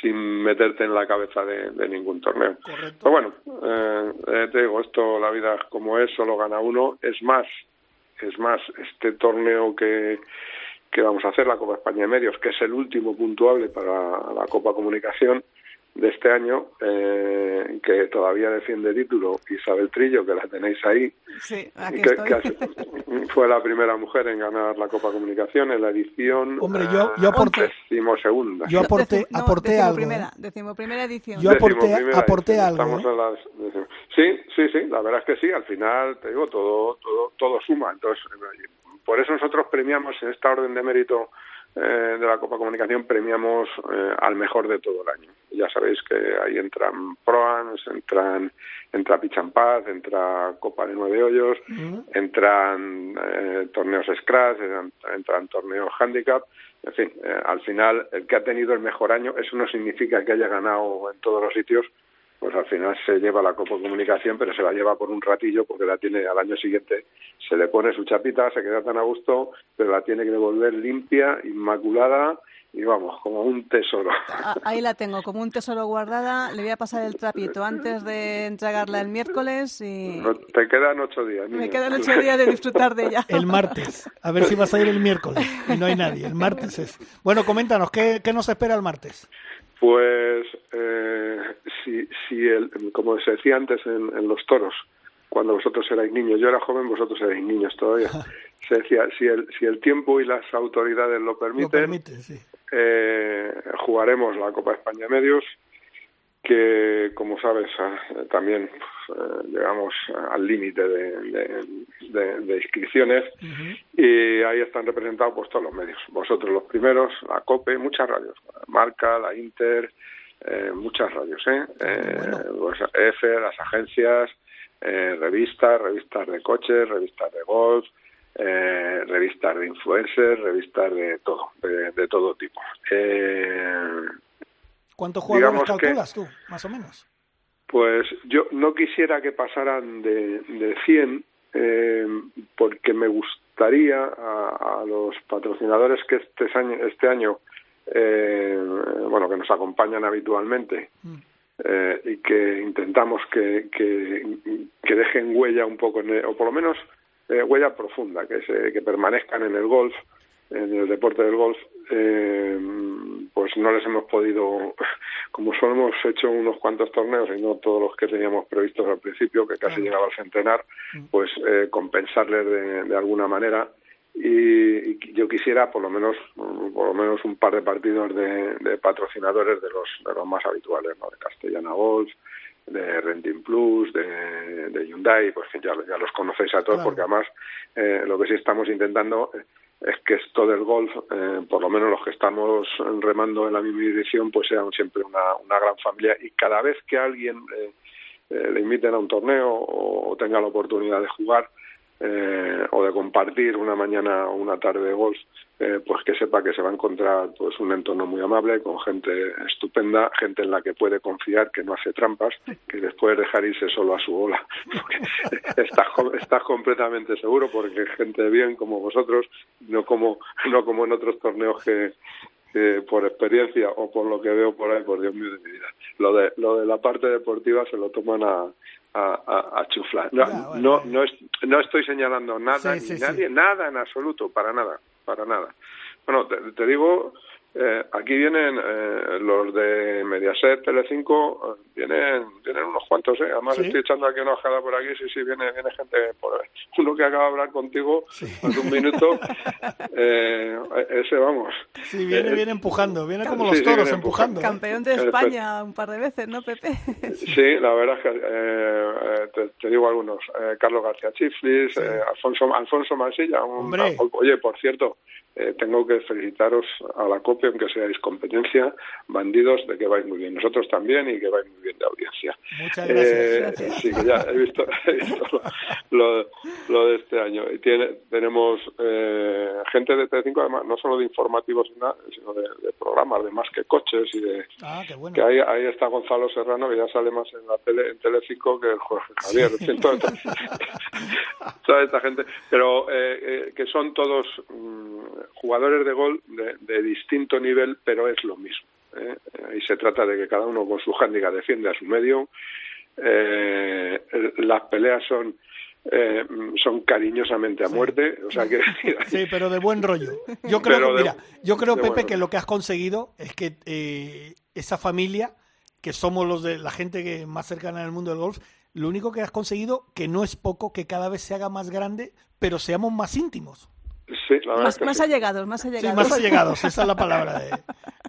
sin meterte en la cabeza de, de ningún torneo. Pero bueno, eh, eh, te digo, esto, la vida como es, solo gana uno. Es más, es más, este torneo que, que vamos a hacer, la Copa España de Medios, que es el último puntuable para la Copa Comunicación de este año, eh, que todavía defiende título, Isabel Trillo, que la tenéis ahí, Sí, aquí que, estoy. que [laughs] fue la primera mujer en ganar la Copa Comunicación en la edición Hombre, yo- yo aporté- decimosegunda. Yo aporté, No, aporté algo. decimoprimera, ¿eh? decimoprimera edición. Yo aporté, aporté edición, algo. estamos ¿eh? en las decimo- sí, sí, sí, la verdad es que sí, al final, te digo, todo, todo, todo suma. Entonces, eh, por eso nosotros premiamos en esta orden de mérito eh, de la Copa Comunicación, premiamos eh, al mejor de todo el año. Ya sabéis que ahí entran Proans, entran, entra Pichampaz, entra Copa de Nueve Hoyos, entran eh, torneos Scratch, entran, entran torneos Handicap. En fin, eh, al final, el que ha tenido el mejor año, eso no significa que haya ganado en todos los sitios, pues al final se lleva la Copa Comunicación, pero se la lleva por un ratillo porque la tiene al año siguiente, se le pone su chapita, se queda tan a gusto, pero la tiene que devolver limpia, inmaculada y vamos, como un tesoro. Ah, Ahí la tengo, como un tesoro guardada. Le voy a pasar el trapito antes de entregarla el miércoles y No- Te quedan ocho días. me niña. quedan ocho días de disfrutar de ella. El martes. A ver si vas a ir el miércoles. Y no hay nadie. El martes es. Bueno, coméntanos, ¿qué, qué nos espera el martes? Pues, eh, si, si el, como se decía antes en, en los toros, cuando vosotros erais niños. Yo era joven, vosotros erais niños todavía. [laughs] Se decía, si el, si el tiempo y las autoridades lo permiten, eh, jugaremos la Copa España Medios, que como sabes eh, también pues, eh, llegamos al límite de, de, inscripciones y ahí están representados pues todos los medios. Vosotros los primeros, la COPE, muchas radios, Marca, la Inter, muchas radios, ¿eh? Pues, EFE, las agencias, revistas, revistas de coches, revistas de golf, eh, revistas de influencers, revistas de todo, de, todo tipo. Eh, ¿Cuántos jugadores calculas tú, más o menos? Pues yo no quisiera que pasaran de, de 100, eh, porque me gustaría a, los patrocinadores que este año, este año eh, bueno, que nos acompañan habitualmente, mm. eh, y que intentamos que, que, dejen huella un poco, o por lo menos eh, huella profunda, que, se, que permanezcan en el golf, en el deporte del golf, eh, pues no les hemos podido, [laughs] como solo hemos hecho unos cuantos torneos y no todos los que teníamos previstos al principio, que casi llegaba al centenar, mm. pues eh, compensarles de, de, alguna manera. Y, yo quisiera por lo menos por lo menos un par de partidos de, de patrocinadores de los de los más habituales no de Castellana Golf de Renting Plus, de, de Hyundai, pues ya, ya los conocéis a todos, porque además eh, lo que sí estamos intentando es que esto del golf, eh, por lo menos los que estamos remando en la misma dirección, pues sean siempre una, una gran familia. Y cada vez que alguien eh, eh le inviten a un torneo o tenga la oportunidad de jugar, eh, o de compartir una mañana o una tarde de golf, eh, pues que sepa que se va a encontrar pues un entorno muy amable, con gente estupenda, gente en la que puede confiar, que no hace trampas, que después dejar irse solo a su ola. [laughs] estás, estás completamente seguro porque gente bien como vosotros, no como, no como en otros torneos que, por experiencia o por lo que veo por ahí, por Dios mío de mi vida. Lo de, lo de la parte deportiva se lo toman a, a, a, chuflar. No, no, no, no, estoy señalando nada ni nadie, nada en absoluto, para nada, para nada. Bueno, te, te digo eh, aquí vienen eh, los de Mediaset, Telecinco, eh, vienen, vienen unos cuantos, ¿eh? Además estoy echando aquí una ojada por aquí, sí, sí, viene, viene gente por [laughs] Uno que acaba de hablar contigo hace un minuto, [laughs] eh, ese vamos. Sí, viene, viene empujando, viene como los toros empujando. Campeón de España un par de veces, ¿no, Pepe? [laughs] sí, la verdad es que te, digo algunos. Carlos García Chiflis, Alfonso, Alfonso Masilla, oye, por cierto, eh, tengo que felicitaros a la copia, aunque seáis competencia, bandidos, de que vais muy bien. Nosotros también y que vais muy bien de audiencia. Muchas gracias. Eh, sí, que ya he visto, [laughs] lo, de este año. Y tiene, tenemos eh, gente de T5, además, no solo de informativos, sino de, programas, de más que coches y de... Ah, qué bueno. Que ahí, ahí está Gonzalo Serrano, que ya sale más en la tele, en Telecinco que el Jorge Javier. [laughs] [laughs] toda, esta gente. Pero que son todos... Mm, jugadores de gol de, distinto nivel, pero es lo mismo. ¿eh? Ahí se trata de que cada uno con su handicap defiende a su medio. Eh, las peleas son eh, son cariñosamente a muerte, o sea que sí, pero de buen rollo. Yo creo, mira, yo creo Pepe que lo que has conseguido es que eh, esa familia, que somos los de la gente que más cercana al mundo del golf, lo único que has conseguido que no es poco, que cada vez se haga más grande, pero seamos más íntimos. Sí, la verdad más, más allegados, más allegados. Sí, más allegados, esa es la [laughs] palabra. De...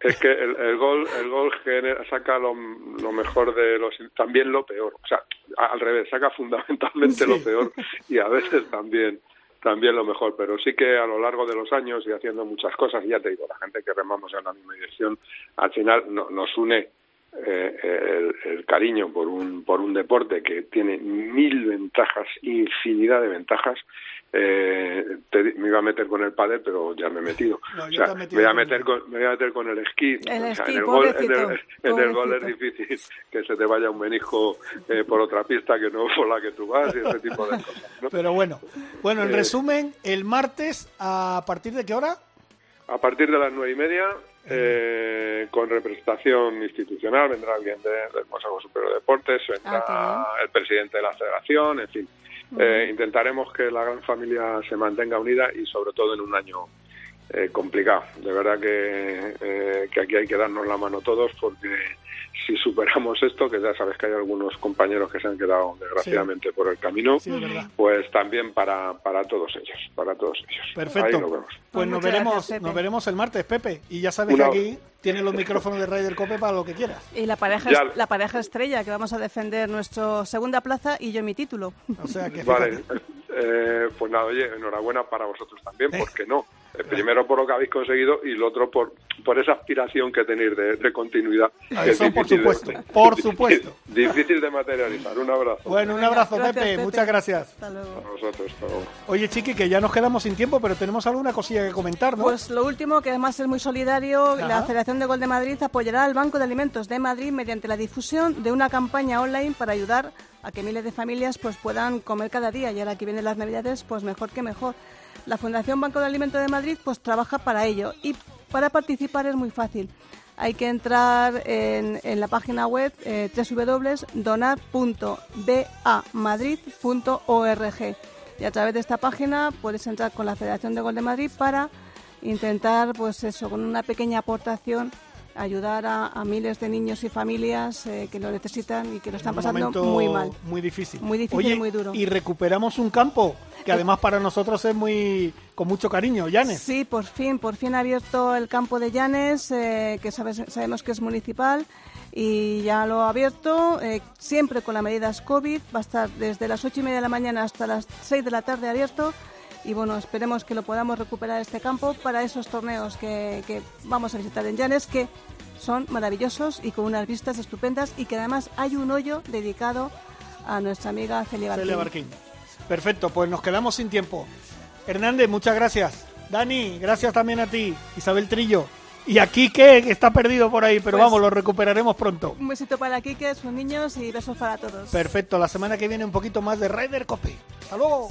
Es que el, el gol, el gol genera, saca lo, lo, mejor de los, también lo peor. O sea, al revés, saca fundamentalmente lo peor y a veces también también lo mejor, pero sí que a lo largo de los años y haciendo muchas cosas, y ya te digo, la gente que remamos en la misma dirección, al final no, nos une eh, el, el, cariño por un, por un deporte que tiene mil ventajas, infinidad de ventajas, eh, me iba a meter con el padre, pero ya me he metido. [laughs] me, voy a meter con, me voy a meter con el esquí. en, el gol, en, el, gol, es difícil que se te vaya un menijo eh, por otra pista que no por la que tú vas y ese tipo de cosas. Pero bueno, bueno, en eh, resumen, el martes, ¿a partir de qué hora? A partir de las nueve y media, eh, con representación institucional, vendrá alguien del Consejo Superior de Deportes, vendrá ah, el presidente de la federación, en fin, eh, intentaremos que la gran familia se mantenga unida y sobre todo en un año eh, complicado. De verdad que, eh, que aquí hay que darnos la mano todos porque si superamos esto, que ya sabes que hay algunos compañeros que se han quedado desgraciadamente por el camino, pues también para, para todos ellos, para todos ellos. Perfecto. Pues nos veremos, nos veremos el martes, Pepe. Y ya sabes que aquí tienes los micrófonos de Raider Cope para lo que quieras. Y la pareja, la pareja estrella, que vamos a defender nuestra segunda plaza y yo mi título. O sea que Vale, eh, pues nada, oye, enhorabuena para vosotros también, ¿por qué no? Eh, primero por lo que habéis conseguido y lo otro por, por esa aspiración que tenéis de, continuidad. Eso por supuesto, por supuesto. [laughs] Difícil de materializar. Un abrazo. Bueno, un abrazo, Pepe. Muchas gracias. Hasta luego. A vosotros, Oye, Chiqui, que ya nos quedamos sin tiempo, pero tenemos alguna cosilla que comentar, ¿no? Pues lo último, que además es muy solidario, la Federación de Gol de Madrid apoyará al Banco de Alimentos de Madrid mediante la difusión de una campaña online para ayudar a que miles de familias pues puedan comer cada día y ahora que vienen las navidades pues mejor que mejor. La Fundación Banco de Alimentos de Madrid pues trabaja para ello y para participar es muy fácil. Hay que entrar en, la página web eh, www.donar.bamadrid.org y a través de esta página puedes entrar con la Federación de Gol de Madrid para intentar, pues eso, con una pequeña aportación, ayudar a, miles de niños y familias eh, que lo necesitan y que lo están pasando muy mal. Muy difícil. Muy difícil y muy duro. Y recuperamos un campo que además para nosotros es muy con mucho cariño, Llanes. Sí, por fin, por fin ha abierto el campo de Llanes, eh, que sabemos que es municipal y ya lo ha abierto, eh, siempre con las medidas COVID, va a estar desde las ocho y media de la mañana hasta las 6 de la tarde abierto y bueno, esperemos que lo podamos recuperar este campo para esos torneos que, que vamos a visitar en Llanes, que son maravillosos y con unas vistas estupendas y que además hay un hoyo dedicado a nuestra amiga Celia Barquín. Celia Barquín. Perfecto, pues nos quedamos sin tiempo. Hernández, muchas gracias. Dani, gracias también a ti. Isabel Trillo. Y a Quique, que está perdido por ahí, pero pues vamos, lo recuperaremos pronto. Un besito para Quique, sus niños y besos para todos. Perfecto, la semana que viene un poquito más de Ryder Cope. ¡Hasta luego!